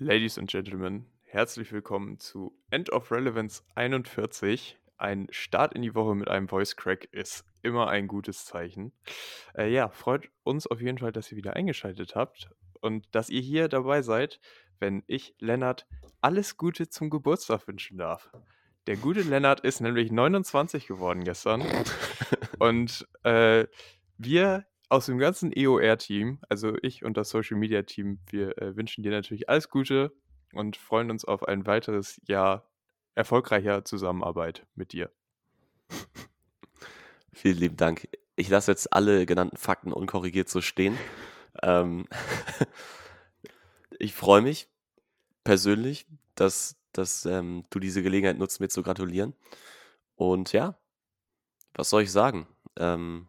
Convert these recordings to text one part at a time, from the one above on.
Ladies and Gentlemen, herzlich willkommen zu End of Relevance 41. Ein Start in die Woche mit einem Voice Crack ist immer ein gutes Zeichen. Äh, ja, freut uns auf jeden Fall, dass ihr wieder eingeschaltet habt und dass ihr hier dabei seid, wenn ich Lennart alles Gute zum Geburtstag wünschen darf. Der gute Lennart ist nämlich 29 geworden gestern und äh, wir aus dem ganzen EOR-Team, also ich und das Social Media Team, wir äh, wünschen dir natürlich alles Gute und freuen uns auf ein weiteres Jahr erfolgreicher Zusammenarbeit mit dir. Vielen lieben Dank. Ich lasse jetzt alle genannten Fakten unkorrigiert so stehen. Ähm ich freue mich persönlich, dass, dass ähm, du diese Gelegenheit nutzt, mir zu gratulieren. Und ja, was soll ich sagen? Ähm,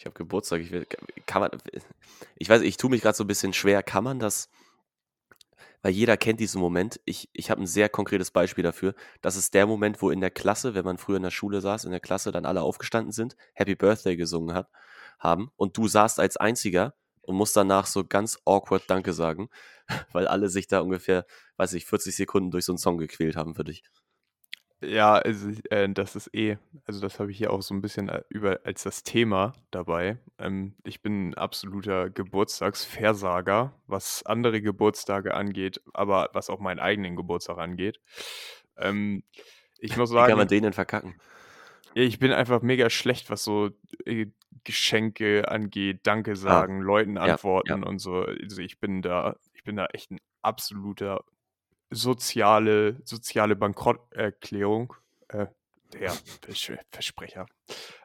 ich habe Geburtstag. Ich will, kann man, ich weiß, ich tue mich gerade so ein bisschen schwer. Kann man das, weil jeder kennt diesen Moment. Ich, ich habe ein sehr konkretes Beispiel dafür. Das ist der Moment, wo in der Klasse, wenn man früher in der Schule saß, in der Klasse dann alle aufgestanden sind, Happy Birthday gesungen hat, haben und du saßt als Einziger und musst danach so ganz awkward Danke sagen, weil alle sich da ungefähr, weiß ich, 40 Sekunden durch so einen Song gequält haben für dich. Ja, also, äh, das ist eh also, das habe ich hier auch so ein bisschen äh, über als das Thema dabei. Ähm, ich bin 'n absoluter Geburtstagsversager, was andere Geburtstage angeht, aber was auch meinen eigenen Geburtstag angeht. Ähm, ich muss Wie kann man sagen den denn verkacken? ja, ich bin einfach mega schlecht, was so, äh, Geschenke angeht, Danke Ah, sagen, Leuten ja, ja. antworten und so. Also, ich bin da ich bin da echt ein absoluter soziale soziale Bankrotterklärung, äh, Versch Versprecher,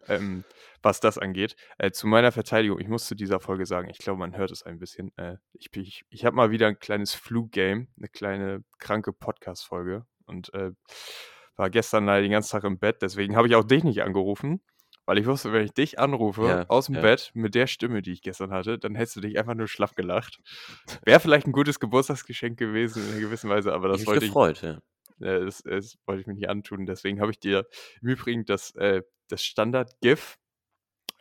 ähm, was das angeht. Äh, zu meiner Verteidigung, ich muss zu dieser Folge sagen, ich glaube, man hört es ein bisschen. Äh, ich ich ich habe mal wieder ein kleines Flu-Game, 'ne kleine kranke Podcast-Folge und, äh, war gestern leider den ganzen Tag im Bett. Deswegen habe ich auch dich nicht angerufen, weil ich wusste, wenn ich dich anrufe Ja, aus'm ja. Bett mit der Stimme, die ich gestern hatte, dann hättest du dich einfach nur schlapp gelacht. Wäre vielleicht ein gutes Geburtstagsgeschenk gewesen in 'ner gewissen Weise, aber das mich wollte ich gefreut, ja. äh, das das wollte ich mir nicht antun. Deswegen habe ich dir im Übrigen das, äh das Standard-GIF,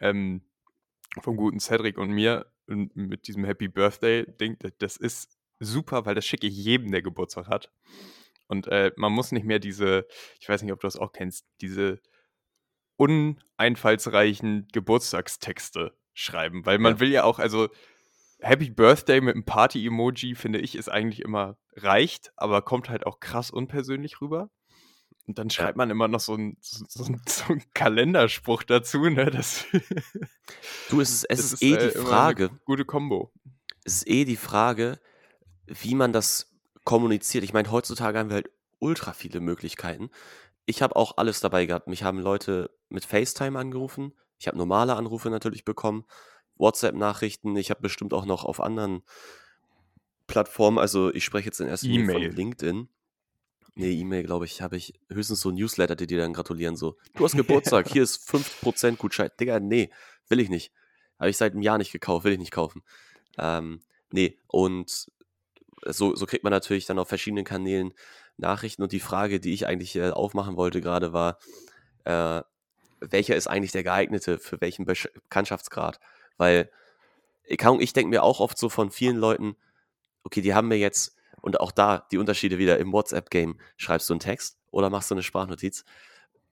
ähm, vom guten Cedric und mir mit diesem Happy Birthday-Ding, das ist super, weil das schicke ich jedem, der Geburtstag hat. Und, äh, man muss nicht mehr diese ich weiß nicht, ob du das auch kennst, diese uneinfallsreichen Geburtstagstexte schreiben, weil man Ja. will ja auch also, Happy Birthday mit 'm Party-Emoji, finde ich, ist eigentlich immer reicht, aber kommt halt auch krass unpersönlich rüber. Und dann Ja. schreibt man immer noch so 'n so so so 'n Kalenderspruch dazu, ne? Das Du, es ist es ist ist, eh äh, die Frage gute Kombo. es ist eh die Frage, wie man das kommuniziert. Ich meine, heutzutage haben wir halt ultra viele Möglichkeiten. Ich habe auch alles dabei gehabt. Mich haben Leute mit FaceTime angerufen. Ich habe normale Anrufe natürlich bekommen, WhatsApp-Nachrichten. Ich habe bestimmt auch noch auf anderen Plattformen also, ich spreche jetzt in erster Linie von. LinkedIn. Ne, E-Mail, glaube ich, habe ich höchstens so Newsletter, die dir dann gratulieren, so: „Du hast Geburtstag, hier ist 5% Gutschein.“ Digga, ne, will ich nicht. Habe ich seit 'nem Jahr nicht gekauft, will ich nicht kaufen. Ähm, ne, und so so kriegt man natürlich dann auf verschiedenen Kanälen Nachrichten und die Frage, die ich eigentlich, äh, aufmachen wollte grade war, äh, welcher ist eigentlich der geeignete für welchen Bekanntschaftsgrad? Weil, ich denke mir auch oft so von vielen Leuten: „Okay, die haben mir jetzt“ und auch da die Unterschiede wieder im WhatsApp-Game. Schreibst du 'n Text oder machst du 'ne Sprachnotiz?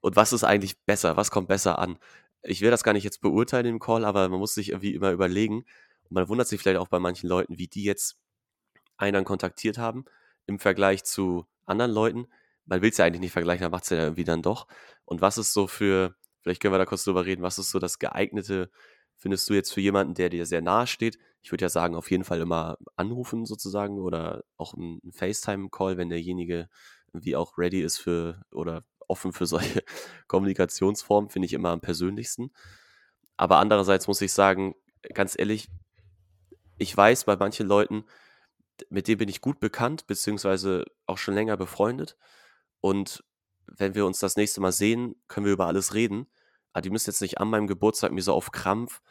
Und was ist eigentlich besser? Was kommt besser an? Ich will das gar nicht jetzt beurteilen im Call, aber man muss sich irgendwie immer überlegen und man wundert sich vielleicht auch bei manchen Leuten, wie die jetzt einen dann kontaktiert haben im Vergleich zu anderen Leuten. Man will's ja eigentlich nicht vergleichen, aber macht's ja irgendwie dann doch. Und was ist so für vielleicht können wir da kurz drüber reden, was ist so das Geeignete, findest du jetzt für jemanden, der dir sehr nahe steht? Ich würde ja sagen, auf jeden Fall immer anrufen sozusagen oder auch 'n 'n FaceTime-Call, wenn derjenige irgendwie auch ready ist für oder offen für solche Kommunikationsformen, finde ich immer am persönlichsten. Aber andererseits muss ich sagen, ganz ehrlich, ich weiß bei manchen Leuten, mit denen bin ich gut bekannt, beziehungsweise auch schon länger befreundet. Und wenn wir uns das nächste Mal sehen, können wir über alles reden. Aber die müssen jetzt nicht an meinem Geburtstag mir so auf Krampf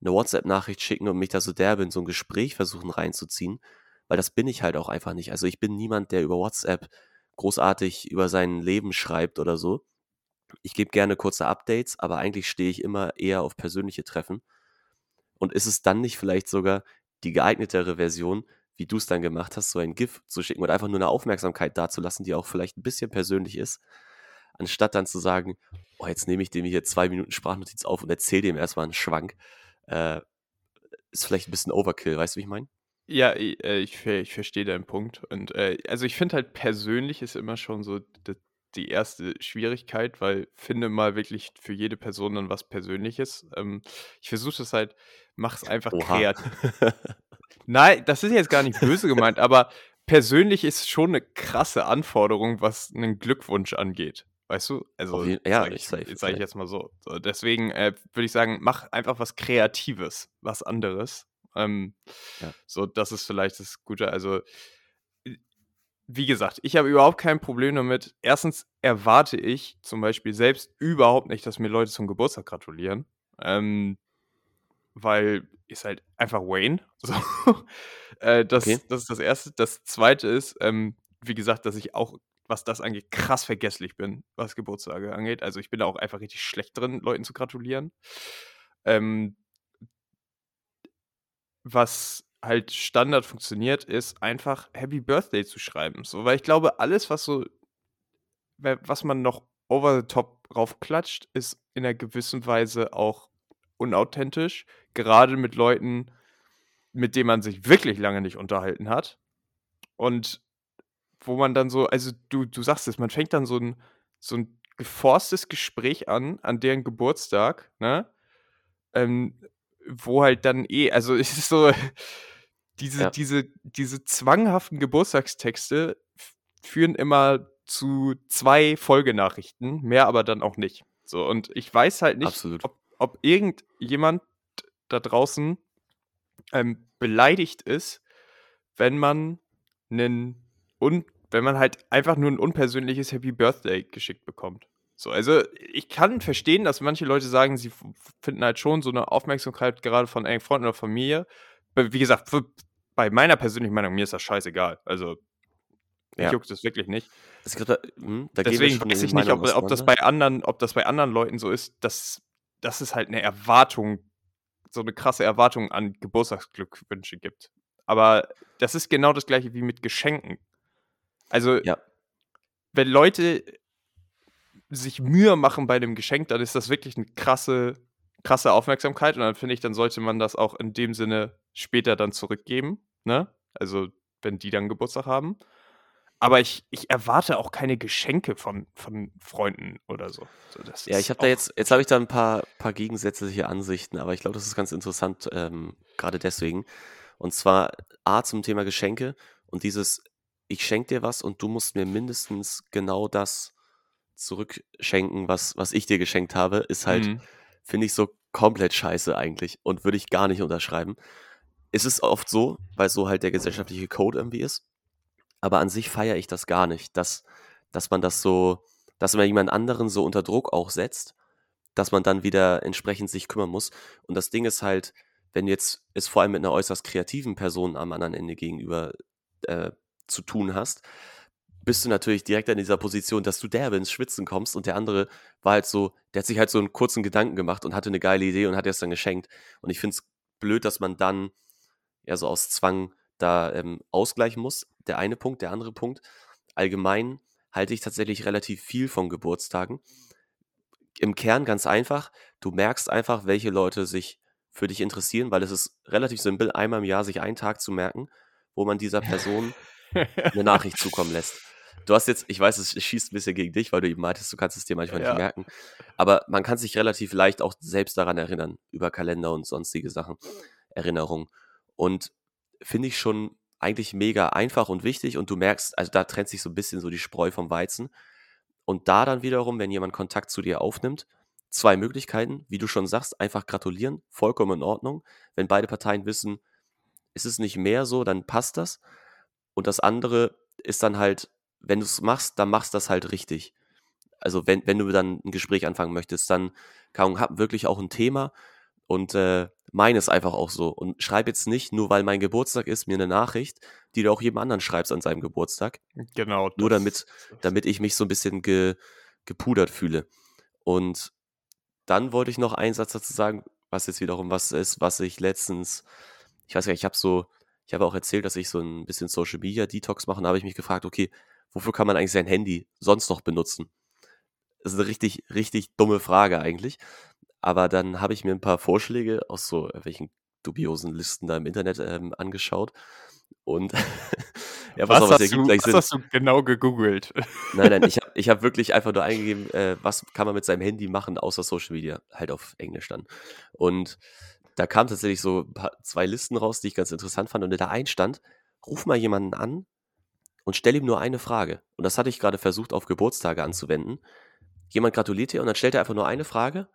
'ne WhatsApp-Nachricht schicken und mich da so derbe in so 'n Gespräch versuchen reinzuziehen, weil das bin ich halt auch einfach nicht. Also, ich bin niemand, der über WhatsApp großartig über sein Leben schreibt oder so. Ich gebe gerne kurze Updates, aber eigentlich stehe ich immer eher auf persönliche Treffen. Und ist es dann nicht vielleicht sogar die geeignetere Version, wie du es dann gemacht hast, so ein GIF zu schicken oder einfach nur eine Aufmerksamkeit dazulassen, die auch vielleicht ein bisschen persönlich ist, anstatt dann zu sagen, oh, jetzt nehme ich dem hier zwei Minuten Sprachnotiz auf und erzähle dem erstmal einen Schwank, äh, ist vielleicht ein bisschen Overkill, weißt du, wie ich meine? Ja, äh, ich ich verstehe deinen Punkt und, äh, also, ich finde halt persönlich ist immer schon so d die erste Schwierigkeit, weil finde mal wirklich für jede Person dann was Persönliches. Ähm, ich versuche das halt mach es einfach kreativ. Nein, das ist jetzt gar nicht böse gemeint, aber persönlich ist schon 'ne krasse Anforderung, was 'nen Glückwunsch angeht, weißt du? Also, jeden ja, sage ich safe, sage ich safe. jetzt mal so. So, deswegen, äh, würde ich sagen, mach einfach was Kreatives, was anderes. Ähm, Ja. so, das ist vielleicht das Gute. Also, wie gesagt, ich habe überhaupt kein Problem damit. Erstens erwarte ich zum Beispiel selbst überhaupt nicht, dass mir Leute zum Geburtstag gratulieren, ähm, weil ist halt einfach Wayne, so. Äh, Okay. das das ist das Erste. Das Zweite ist, ähm, wie gesagt, dass ich auch, was das angeht, krass vergesslich bin, was Geburtstage angeht. Also, ich bin da auch einfach richtig schlecht drin, Leuten zu gratulieren. Ähm was halt Standard funktioniert, ist einfach Happy Birthday zu schreiben, so, weil ich glaube, alles, was so was man noch over the top raufklatscht, ist in 'ner gewissen Weise auch unauthentisch, gerade mit Leuten, mit denen man sich wirklich lange nicht unterhalten hat und wo man dann so also, du du sagst es, man fängt dann so 'n so 'n geforstes Gespräch an, an deren Geburtstag, ne? Ähm, wo halt dann eh also, es ist so diese Ja. diese diese zwanghaften Geburtstagstexte führen immer zu 2 Folgenachrichten, mehr aber dann auch nicht. So, und ich weiß halt nicht, Absolut. ob ob irgendjemand da draußen, ähm, beleidigt ist, wenn man 'nen un wenn man halt einfach nur 'n unpersönliches Happy Birthday geschickt bekommt. So, also, ich kann verstehen, dass manche Leute sagen, sie finden halt schon so 'ne Aufmerksamkeit gerade von engen Freunden oder Familie. Wie gesagt, f bei meiner persönlichen Meinung, mir ist das scheißegal. Also, mich Ja. juckt das wirklich nicht. Es gibt wir Deswegen weiß ich nicht, ob ob das bei anderen ob das bei anderen Leuten so ist, dass dass es halt 'ne Erwartung so 'ne krasse Erwartung an Geburtstagsglückwünsche gibt. Aber das ist genau das Gleiche wie mit Geschenken. Also Ja. wenn Leute sich Mühe machen bei dem Geschenk, dann ist das wirklich 'ne krasse krasse Aufmerksamkeit und dann finde ich, dann sollte man das auch in dem Sinne später dann zurückgeben, ne? Also, wenn die dann Geburtstag haben. Aber ich ich erwarte auch keine Geschenke von von Freunden oder so. So, Ja, ich habe da jetzt jetzt habe ich da 'n paar paar gegensätzliche Ansichten, aber ich glaube, das ist ganz interessant, ähm, grade deswegen. Und zwar A zum Thema Geschenke und dieses: „Ich schenke dir was und du musst mir mindestens genau das zurückschenken, was was ich dir geschenkt habe“, ist halt, Mhm. finde ich, so komplett scheiße eigentlich und würde ich gar nicht unterschreiben. Es ist oft so, weil so halt der gesellschaftliche Code irgendwie ist, aber an sich feiere ich das gar nicht, dass dass man das so dass man jemand anderen so unter Druck auch setzt, dass man dann wieder entsprechend sich kümmern muss. Und das Ding ist halt, wenn jetzt es vor allem mit 'ner äußerst kreativen Person am anderen Ende gegenüber, äh, zu tun hast, bist du natürlich direkt in dieser Position, dass du derbe ins Schwitzen kommst und der andere war halt so der hat sich halt so 'n kurzen Gedanken gemacht und hatte 'ne geile Idee und hat dir's dann geschenkt. Und ich finde es blöd, dass man dann ja so aus Zwang da, ähm, ausgleichen muss, der eine Punkt. Der andere Punkt, allgemein halte ich tatsächlich relativ viel von Geburtstagen. Im Kern ganz einfach, du merkst einfach, welche Leute sich für dich interessieren, weil es ist relativ simpel, einmal im Jahr sich einen Tag zu merken, wo man dieser Person 'ne Nachricht zukommen lässt. Du hast jetzt ich weiß, es schießt 'n bisschen gegen dich, weil du eben meintest, du kannst es dir manchmal nicht Ja. merken, aber man kann sich relativ leicht auch selbst daran erinnern über Kalender und sonstige Sachen Erinnerungen. Und finde ich schon eigentlich mega einfach und wichtig und du merkst also, da trennt sich so 'n bisschen so die Spreu vom Weizen. Und da dann wiederum, wenn jemand Kontakt zu dir aufnimmt, 2 Möglichkeiten, wie du schon sagst, einfach gratulieren, vollkommen in Ordnung. Wenn beide Parteien wissen, es ist nicht mehr so, dann passt das. Und das andere ist dann halt, wenn du's machst, dann machst das halt richtig. Also, wenn wenn du dann 'n Gespräch anfangen möchtest, dann Ahnung, hab wirklich auch 'n Thema und, äh, meine es einfach auch so und schreib jetzt nicht, nur weil mein Geburtstag ist, mir 'ne Nachricht, die du auch jedem anderen schreibst an seinem Geburtstag. Genau, Nur damit damit ich mich so 'n bisschen ge gepudert fühle. Und dann wollte ich noch einen Satz dazu sagen, was jetzt wiederum was ist, was ich letztens ich weiß gar nicht, ich habe so ich habe auch erzählt, dass ich so ein bisschen Social Media Detox mache und da habe ich mich gefragt, okay, wofür kann man eigentlich sein Handy sonst noch benutzen? Das ist eine richtig, richtig dumme Frage eigentlich. Aber dann habe ich mir ein paar Vorschläge aus so welchen dubiosen Listen da im Internet ähm, angeschaut. Und ja, was, was, hast, du, was hast, du, genau gegoogelt? Nein, nein, ich habe ich hab wirklich einfach nur eingegeben, äh, was kann man mit seinem Handy machen, außer Social Media, halt auf Englisch dann. Und da kamen tatsächlich so paar, zwei Listen raus, die ich ganz interessant fand. Und in der einen stand, ruf mal jemanden an und stell ihm nur eine Frage. Und das hatte ich gerade versucht, auf Geburtstage anzuwenden. Jemand gratuliert dir und dann stellt er einfach nur eine Frage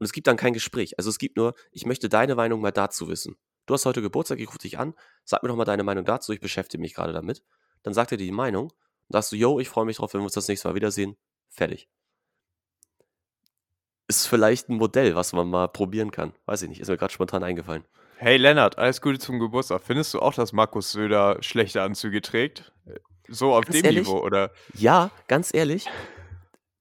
und es gibt dann kein Gespräch. Also es gibt nur, ich möchte deine Meinung mal dazu wissen. Du hast heute Geburtstag, ich rufe dich an, sag mir doch mal deine Meinung dazu, ich beschäftige mich gerade damit. Dann sagt er dir die Meinung und sagst du, yo, ich freue mich drauf, wenn wir uns das nächste Mal wiedersehen. Fertig. Ist vielleicht ein Modell, was man mal probieren kann. Weiß ich nicht, ist mir gerade spontan eingefallen. Hey Lennart, alles Gute zum Geburtstag. Findest du auch, dass Markus Söder schlechte Anzüge trägt? So auf ganz dem ehrlich, Niveau, oder? Ja, ganz ehrlich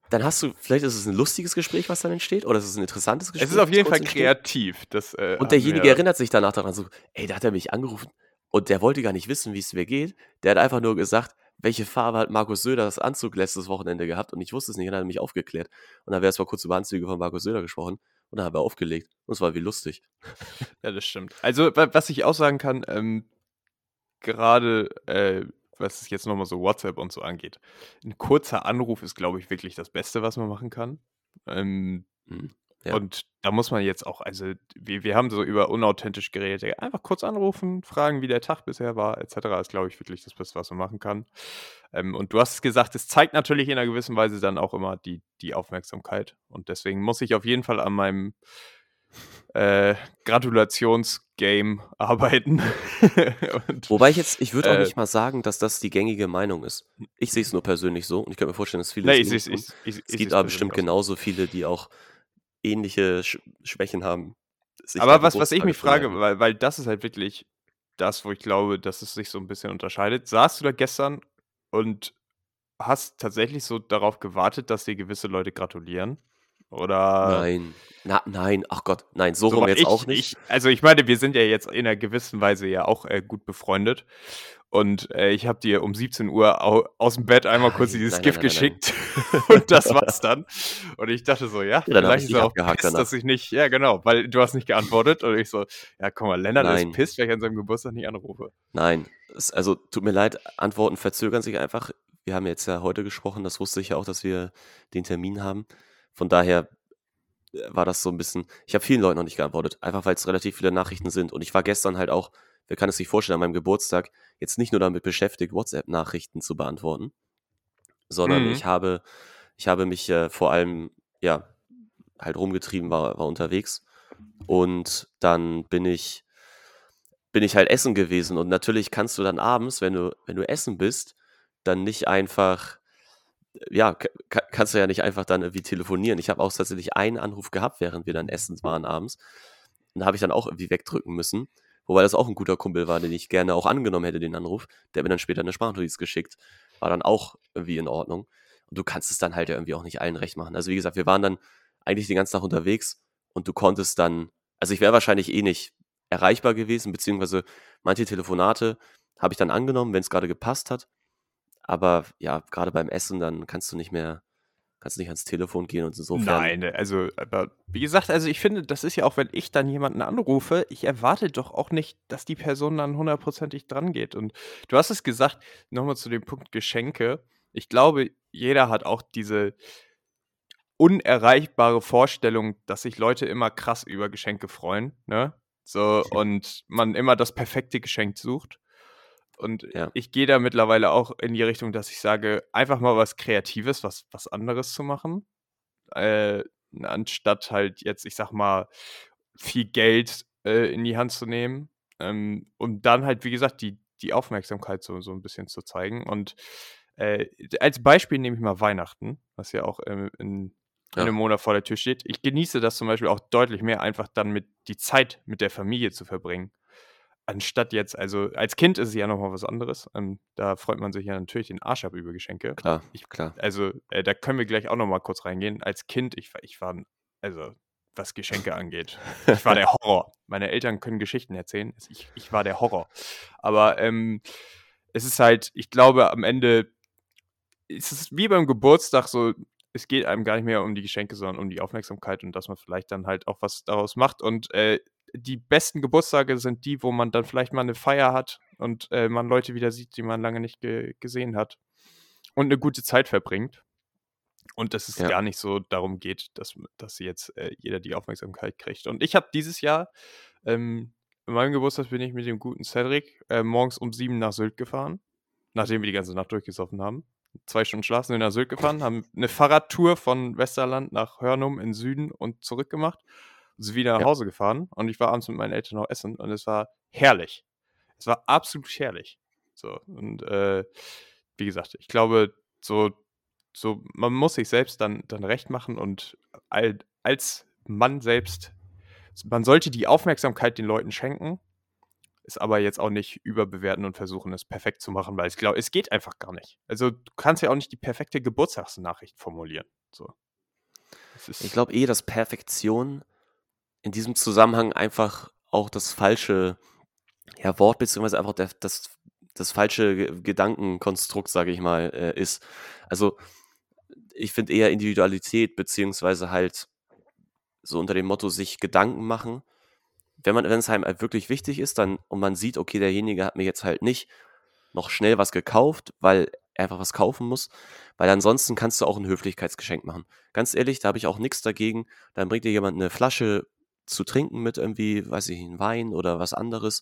dann hast du, vielleicht ist es ein lustiges Gespräch, was dann entsteht, oder ist es ein interessantes Gespräch. Es ist auf jeden Fall kreativ. Das, äh, und derjenige wir, erinnert sich danach daran so, ey, da hat er mich angerufen und der wollte gar nicht wissen, wie es mir geht. Der hat einfach nur gesagt, welche Farbe hat Markus Söder das Anzug letztes Wochenende gehabt und ich wusste es nicht und dann hat er mich aufgeklärt. Und dann wir erst mal kurz über Anzüge von Markus Söder gesprochen und dann haben wir aufgelegt. Und es war wie lustig. Ja, das stimmt. Also, was ich auch sagen kann, ähm, gerade äh, was es jetzt nochmal so WhatsApp und so angeht. Ein kurzer Anruf ist, glaube ich, wirklich das Beste, was man machen kann. Ähm, mhm. Ja. Und da muss man jetzt auch, also wir, wir haben so über unauthentisch geredet, einfach kurz anrufen, fragen, wie der Tag bisher war, etc. ist, glaube ich, wirklich das Beste, was man machen kann. Ähm, und du hast es gesagt, es zeigt natürlich in einer gewissen Weise dann auch immer die, die Aufmerksamkeit. Und deswegen muss ich auf jeden Fall an meinem äh, Gratulationsgame arbeiten. und, Wobei ich jetzt, ich würde auch äh, nicht mal sagen, dass das die gängige Meinung ist. Ich sehe es nur persönlich so und ich könnte mir vorstellen, dass viele. Nee, ich, ich, ich, ich, es gibt aber bestimmt genauso viele, die auch ähnliche Sch Schwächen haben. Aber was, was ich mich frage, weil, weil das ist halt wirklich das, wo ich glaube, dass es sich so ein bisschen unterscheidet. Saßt du da gestern und hast tatsächlich so darauf gewartet, dass dir gewisse Leute gratulieren? Oder. Nein. Na, nein, ach Gott, nein, so, so rum jetzt ich, auch nicht. Ich, also ich meine, wir sind ja jetzt in einer gewissen Weise ja auch äh, gut befreundet. Und äh, ich habe dir um 17 Uhr au aus dem Bett einmal kurz dieses nein, Gift nein, geschickt. und das war's dann. Und ich dachte so, ja, ja vielleicht ist er auch pisst, dass ich nicht, ja genau, weil du hast nicht geantwortet. Und ich so, ja guck mal, Lennart ist pisst, weil ich an seinem Geburtstag nicht anrufe. Nein, es, also tut mir leid, Antworten verzögern sich einfach. Wir haben jetzt ja heute gesprochen, das wusste ich ja auch, dass wir den Termin haben. Von daher äh, war das so ein bisschen, ich habe vielen Leuten noch nicht geantwortet, einfach weil es relativ viele Nachrichten sind. Und ich war gestern halt auch, wer kann es sich vorstellen, an meinem Geburtstag jetzt nicht nur damit beschäftigt, WhatsApp-Nachrichten zu beantworten, sondern mhm. ich habe, ich habe mich äh, vor allem, ja, halt rumgetrieben, war, war unterwegs. Und dann bin ich, bin ich halt essen gewesen. Und natürlich kannst du dann abends, wenn du, wenn du essen bist, dann nicht einfach ja, kannst du ja nicht einfach dann irgendwie telefonieren. Ich habe auch tatsächlich einen Anruf gehabt, während wir dann essen waren abends. Und da habe ich dann auch irgendwie wegdrücken müssen. Wobei das auch ein guter Kumpel war, den ich gerne auch angenommen hätte, den Anruf. Der mir dann später eine Sprachnotiz geschickt. War dann auch irgendwie in Ordnung. Und du kannst es dann halt ja irgendwie auch nicht allen recht machen. Also wie gesagt, wir waren dann eigentlich den ganzen Tag unterwegs und du konntest dann, also ich wäre wahrscheinlich eh nicht erreichbar gewesen, beziehungsweise manche Telefonate habe ich dann angenommen, wenn es gerade gepasst hat. Aber ja, gerade beim Essen, dann kannst du nicht mehr, kannst du nicht ans Telefon gehen und insofern. Nein, also, aber wie gesagt, also ich finde, das ist ja auch, wenn ich dann jemanden anrufe, ich erwarte doch auch nicht, dass die Person dann hundertprozentig dran geht. Und du hast es gesagt, nochmal zu dem Punkt Geschenke. Ich glaube, jeder hat auch diese unerreichbare Vorstellung, dass sich Leute immer krass über Geschenke freuen, ne? So, und man immer das perfekte Geschenk sucht. Und ja. ich gehe da mittlerweile auch in die Richtung, dass ich sage, einfach mal was Kreatives, was, was anderes zu machen. Äh, anstatt halt jetzt, ich sag mal, viel Geld äh, in die Hand zu nehmen. Ähm, um dann halt, wie gesagt, die, die Aufmerksamkeit so, so ein bisschen zu zeigen. Und äh, als Beispiel nehme ich mal Weihnachten, was ja auch ähm, in, ja. einem Monat vor der Tür steht. Ich genieße das zum Beispiel auch deutlich mehr, einfach dann mit die Zeit mit der Familie zu verbringen anstatt jetzt, also als Kind ist es ja nochmal was anderes. Ähm, da freut man sich ja natürlich den Arsch ab über Geschenke. Klar, ich, klar. Also äh, da können wir gleich auch nochmal kurz reingehen. Als Kind, ich, ich war, also was Geschenke angeht. Ich war der Horror. Meine Eltern können Geschichten erzählen. Ich, ich war der Horror. Aber ähm, es ist halt, ich glaube, am Ende ist es wie beim Geburtstag so, es geht einem gar nicht mehr um die Geschenke, sondern um die Aufmerksamkeit und dass man vielleicht dann halt auch was daraus macht. Und äh, die besten Geburtstage sind die, wo man dann vielleicht mal eine Feier hat und äh, man Leute wieder sieht, die man lange nicht ge gesehen hat und eine gute Zeit verbringt. Und dass es Ja. gar nicht so darum geht, dass, dass jetzt äh, jeder die Aufmerksamkeit kriegt. Und ich habe dieses Jahr, ähm, in meinem Geburtstag bin ich mit dem guten Cedric äh, morgens um sieben nach Sylt gefahren, nachdem wir die ganze Nacht durchgesoffen haben. Zwei Stunden Schlaf sind nach Sylt gefahren, haben eine Fahrradtour von Westerland nach Hörnum in Süden und zurück gemacht, sind wieder nach Ja. Hause gefahren und ich war abends mit meinen Eltern noch essen und es war herrlich. Es war absolut herrlich. So, und äh, wie gesagt, ich glaube, so, so, man muss sich selbst dann, dann recht machen und al- als Mann selbst, man sollte die Aufmerksamkeit den Leuten schenken, es aber jetzt auch nicht überbewerten und versuchen, es perfekt zu machen, weil ich glaube, es geht einfach gar nicht. Also du kannst ja auch nicht die perfekte Geburtstagsnachricht formulieren. So. Ich glaube eh, dass Perfektion in diesem Zusammenhang einfach auch das falsche ja, Wort, beziehungsweise einfach der, das, das falsche Ge- Gedankenkonstrukt, sage ich mal, äh, ist. Also ich finde eher Individualität, beziehungsweise halt so unter dem Motto sich Gedanken machen. Wenn man, wenn es einem halt wirklich wichtig ist, dann und man sieht, okay, derjenige hat mir jetzt halt nicht noch schnell was gekauft, weil er einfach was kaufen muss, weil ansonsten kannst du auch ein Höflichkeitsgeschenk machen. Ganz ehrlich, da habe ich auch nichts dagegen. Dann bringt dir jemand eine Flasche zu trinken mit irgendwie, weiß ich, einen Wein oder was anderes.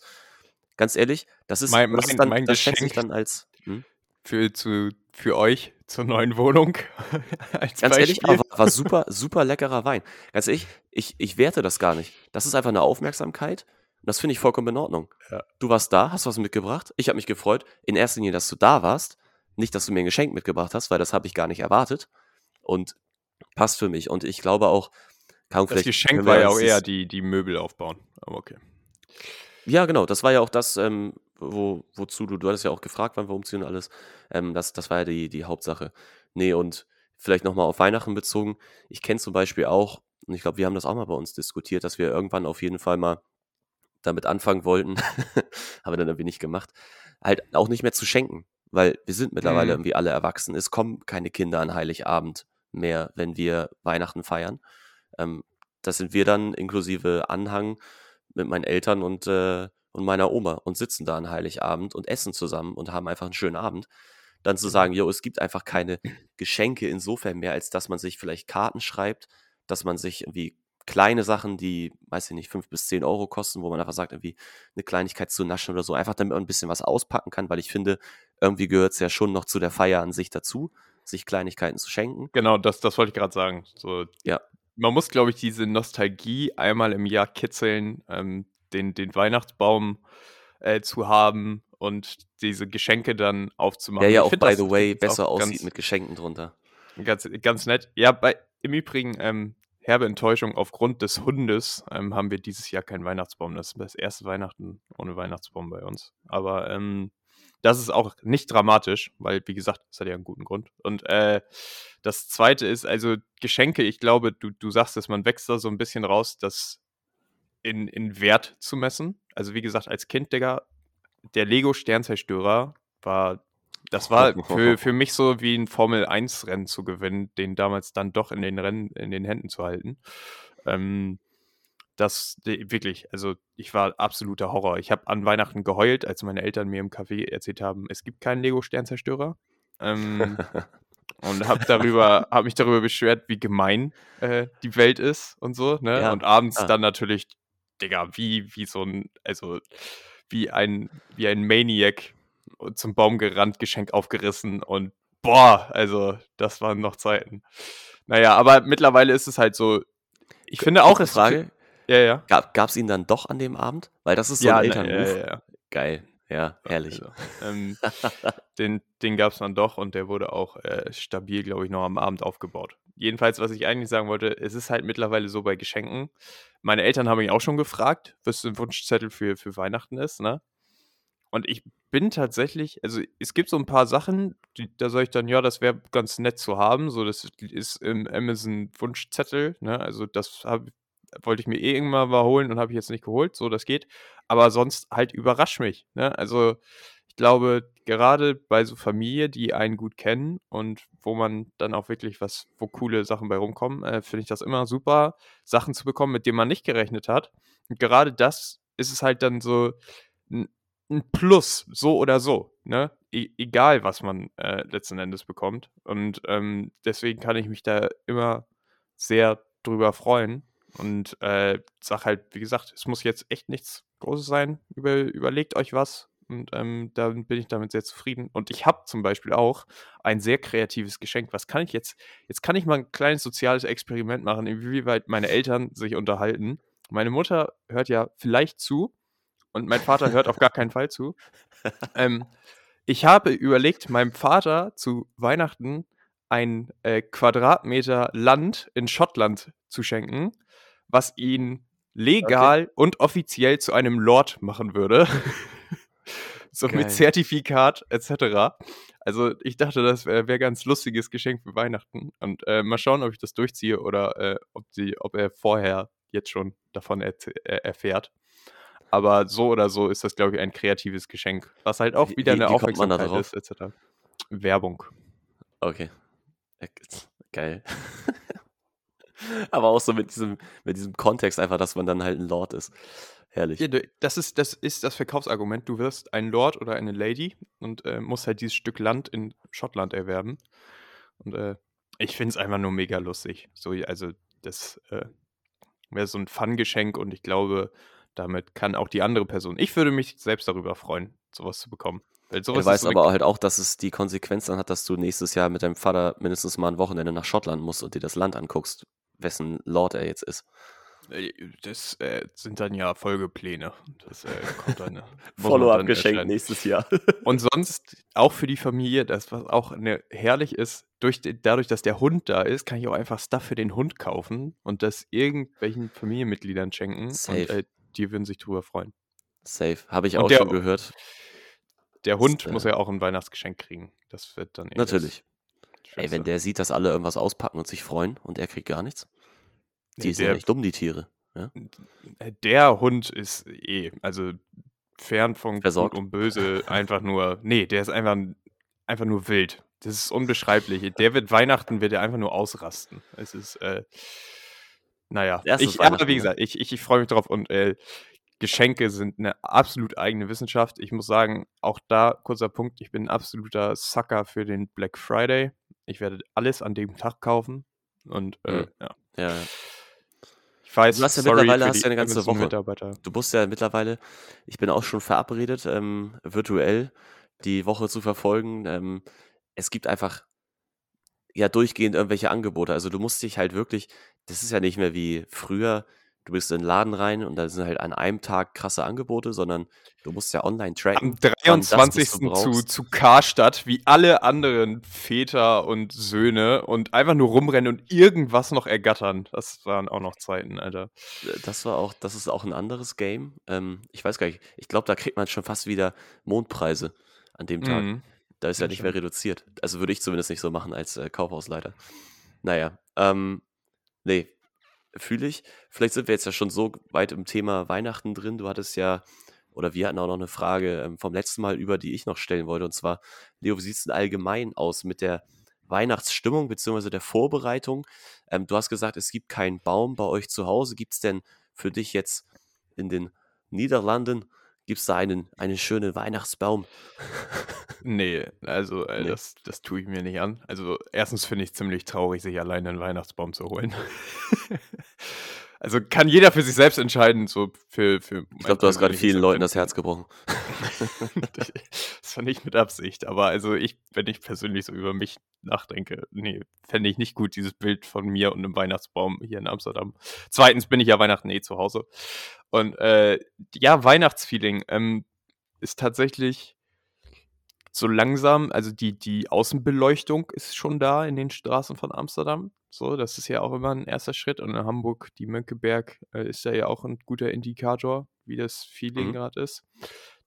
Ganz ehrlich, das ist, Mein- das, mein- ist dann, mein das schätze ich Geschenk. dann als. Hm? für, zu, für euch zur neuen Wohnung. als Ganz ehrlich, Beispiel. aber war super, super leckerer Wein. Ganz ehrlich, ich, ich werte das gar nicht. Das ist einfach eine Aufmerksamkeit. Und das finde ich vollkommen in Ordnung. Ja. Du warst da, hast was mitgebracht. Ich habe mich gefreut. In erster Linie, dass du da warst. Nicht, dass du mir ein Geschenk mitgebracht hast, weil das habe ich gar nicht erwartet. Und passt für mich. Und ich glaube auch, kaum Das vielleicht Geschenk war ja auch eher die, die Möbel aufbauen. Aber okay. Ja, genau. Das war ja auch das, ähm, wo, wozu du, du hattest ja auch gefragt, wann wir umziehen und alles. Ähm, das, das war ja die, die Hauptsache. Nee, und vielleicht nochmal auf Weihnachten bezogen. Ich kenne zum Beispiel auch, und ich glaube, wir haben das auch mal bei uns diskutiert, dass wir irgendwann auf jeden Fall mal damit anfangen wollten, haben wir dann irgendwie nicht gemacht, halt auch nicht mehr zu schenken, weil wir sind mittlerweile Mhm. irgendwie alle erwachsen. Es kommen keine Kinder an Heiligabend mehr, wenn wir Weihnachten feiern. Ähm, das sind wir dann inklusive Anhang mit meinen Eltern und, äh, und meiner Oma und sitzen da an Heiligabend und essen zusammen und haben einfach einen schönen Abend. Dann zu sagen, jo, es gibt einfach keine Geschenke insofern mehr, als dass man sich vielleicht Karten schreibt, dass man sich irgendwie kleine Sachen, die, weiß ich nicht, fünf bis zehn Euro kosten, wo man einfach sagt, irgendwie eine Kleinigkeit zu naschen oder so, einfach damit man ein bisschen was auspacken kann, weil ich finde, irgendwie gehört es ja schon noch zu der Feier an sich dazu, sich Kleinigkeiten zu schenken. Genau, das, das wollte ich gerade sagen. So, Ja. Man muss, glaube ich, diese Nostalgie einmal im Jahr kitzeln, ähm, den, den Weihnachtsbaum äh, zu haben und diese Geschenke dann aufzumachen. Der ja Ich auch, find by the way, besser aussieht ganz, mit Geschenken drunter. Ganz, ganz nett. Ja, bei, im Übrigen, ähm, herbe Enttäuschung, aufgrund des Hundes ähm, haben wir dieses Jahr keinen Weihnachtsbaum. Das ist das erste Weihnachten ohne Weihnachtsbaum bei uns. Aber ähm, das ist auch nicht dramatisch, weil, wie gesagt, das hat ja einen guten Grund. Und äh, das Zweite ist, also Geschenke, ich glaube, du, du sagst es, man wächst da so ein bisschen raus, das in, in Wert zu messen. Also wie gesagt, als Kind, Digga, der Lego-Sternzerstörer war, das war für, für mich so wie ein Formel-1-Rennen zu gewinnen, den damals dann doch in den Rennen, in den Händen zu halten. Ähm, das wirklich, also ich war absoluter Horror. Ich habe an Weihnachten geheult, als meine Eltern mir im Café erzählt haben, es gibt keinen Lego-Sternzerstörer. Ähm, und habe darüber, habe mich darüber beschwert, wie gemein äh, die Welt ist und so, ne? Ja, und abends ah. dann natürlich, Digga, wie, wie so ein, also wie ein, wie ein Maniac zum Baum gerannt, Geschenk aufgerissen und boah, also das waren noch Zeiten. Naja, aber mittlerweile ist es halt so, ich finde auch, es Frage, Ja, ja. gab es ihn dann doch an dem Abend? Weil das ist so ja, ein na, ja, Elternmove. ja, ja. Geil, ja, herrlich. Also, ähm, den den gab es dann doch und der wurde auch äh, stabil, glaube ich, noch am Abend aufgebaut. Jedenfalls, was ich eigentlich sagen wollte, es ist halt mittlerweile so bei Geschenken. Meine Eltern haben mich auch schon gefragt, was ein Wunschzettel für, für Weihnachten ist, ne? Und ich bin tatsächlich, also es gibt so ein paar Sachen, die, da sage ich dann, ja, das wäre ganz nett zu haben. So, das ist im Amazon Wunschzettel, ne? Also das hab, wollte ich mir eh irgendwann mal holen und habe ich jetzt nicht geholt, so das geht. Aber sonst halt überrascht mich. Ne? Also ich glaube, gerade bei so Familie, die einen gut kennen und wo man dann auch wirklich was, wo coole Sachen bei rumkommen, äh, finde ich das immer super, Sachen zu bekommen, mit denen man nicht gerechnet hat. Und gerade das ist es halt dann so ein, ein Plus, so oder so. Ne? E egal, was man äh, letzten Endes bekommt. Und ähm, deswegen kann ich mich da immer sehr drüber freuen. Und äh, sag halt, wie gesagt, es muss jetzt echt nichts Großes sein. Über, überlegt euch was. Und ähm, dann bin ich damit sehr zufrieden. Und ich habe zum Beispiel auch ein sehr kreatives Geschenk. Was kann ich jetzt? Jetzt kann ich mal ein kleines soziales Experiment machen, inwieweit meine Eltern sich unterhalten. Meine Mutter hört ja vielleicht zu und mein Vater hört auf gar keinen Fall zu. Ähm, ich habe überlegt, meinem Vater zu Weihnachten ein äh, Quadratmeter Land in Schottland zu schenken, was ihn legal okay. und offiziell zu einem Lord machen würde. so Geil. mit Zertifikat etc. Also ich dachte, das wäre wär ganz lustiges Geschenk für Weihnachten. Und äh, mal schauen, ob ich das durchziehe oder äh, ob, die, ob er vorher jetzt schon davon er erfährt. Aber so oder so ist das, glaube ich, ein kreatives Geschenk, was halt auch wieder wie, eine wie Aufmerksamkeit ist, etc. Werbung. Okay. Geil. Aber auch so mit diesem, mit diesem Kontext einfach, dass man dann halt ein Lord ist. Herrlich. Ja, das, ist, das ist das Verkaufsargument. Du wirst ein Lord oder eine Lady und äh, musst halt dieses Stück Land in Schottland erwerben. Und äh, ich finde es einfach nur mega lustig. So, also, das äh, wäre so ein Fun-Geschenk und ich glaube, damit kann auch die andere Person. Ich würde mich selbst darüber freuen, sowas zu bekommen. Weil sowas du weißt so aber halt auch, dass es die Konsequenz dann hat, dass du nächstes Jahr mit deinem Vater mindestens mal ein Wochenende nach Schottland musst und dir das Land anguckst, wessen Lord er jetzt ist. Äh, das äh, sind dann ja Folgepläne. Das äh, kommt dann. Follow-up-Geschenk nächstes Jahr. Und sonst auch für die Familie, das was auch ne, herrlich ist, durch, dadurch, dass der Hund da ist, kann ich auch einfach Stuff für den Hund kaufen und das irgendwelchen Familienmitgliedern schenken. Safe. Und äh, die würden sich drüber freuen. Safe. Habe ich und auch der, schon gehört. Der Hund das, muss ja auch ein Weihnachtsgeschenk kriegen. Das wird dann eh Natürlich. Ey, wenn der sieht, dass alle irgendwas auspacken und sich freuen und er kriegt gar nichts. Die nee, sind ja nicht dumm, die Tiere. Ja? Der Hund ist eh, also fern von Versorgt. Gut und Böse, einfach nur, nee, der ist einfach, einfach nur wild. Das ist unbeschreiblich. Der wird Weihnachten, wird er einfach nur ausrasten. Es ist, äh, naja, ich, aber wie gesagt, ich, ich, ich freue mich drauf und äh, Geschenke sind eine absolut eigene Wissenschaft. Ich muss sagen, auch da kurzer Punkt, ich bin ein absoluter Sucker für den Black Friday. Ich werde alles an dem Tag kaufen und äh, mhm. ja. ja. Ich weiß, du hast ja mittlerweile hast ja eine ganze Woche. Du musst ja mittlerweile, ich bin auch schon verabredet, ähm, virtuell die Woche zu verfolgen. Ähm, es gibt einfach ja durchgehend irgendwelche Angebote. Also du musst dich halt wirklich, das ist ja nicht mehr wie früher, du bist in den Laden rein und da sind halt an einem Tag krasse Angebote, sondern du musst ja online tracken. Am 23. zu, zu Karstadt, wie alle anderen Väter und Söhne und einfach nur rumrennen und irgendwas noch ergattern. Das waren auch noch Zeiten, Alter. Äh, das war auch, das ist auch ein anderes Game. Ähm, ich weiß gar nicht, ich glaube, da kriegt man schon fast wieder Mondpreise an dem Tag. Mhm. Da ist ja, ja nicht mehr reduziert. Also würde ich zumindest nicht so machen als äh, Kaufhausleiter. Naja, ähm, nee, fühle ich. Vielleicht sind wir jetzt ja schon so weit im Thema Weihnachten drin. Du hattest ja, oder wir hatten auch noch eine Frage ähm, vom letzten Mal über, die ich noch stellen wollte. Und zwar, Leo, wie sieht es denn allgemein aus mit der Weihnachtsstimmung bzw. der Vorbereitung? Ähm, du hast gesagt, es gibt keinen Baum bei euch zu Hause. Gibt es denn für dich jetzt in den Niederlanden Gibt es da einen, einen schönen Weihnachtsbaum? Nee, also äh, nee. Das, das tue ich mir nicht an. Also erstens finde ich es ziemlich traurig, sich alleine einen Weihnachtsbaum zu holen. Also kann jeder für sich selbst entscheiden, so für. für ich glaube, du hast gerade vielen Leuten das Herz gebrochen. das war nicht mit Absicht, aber also ich, wenn ich persönlich so über mich nachdenke, nee, fände ich nicht gut, dieses Bild von mir und einem Weihnachtsbaum hier in Amsterdam. Zweitens bin ich ja Weihnachten eh zu Hause. Und äh, ja, Weihnachtsfeeling ähm, ist tatsächlich so langsam, also die, die Außenbeleuchtung ist schon da in den Straßen von Amsterdam. So, das ist ja auch immer ein erster Schritt. Und in Hamburg, die Mönckeberg, äh, ist da ja auch ein guter Indikator, wie das Feeling mhm. gerade ist.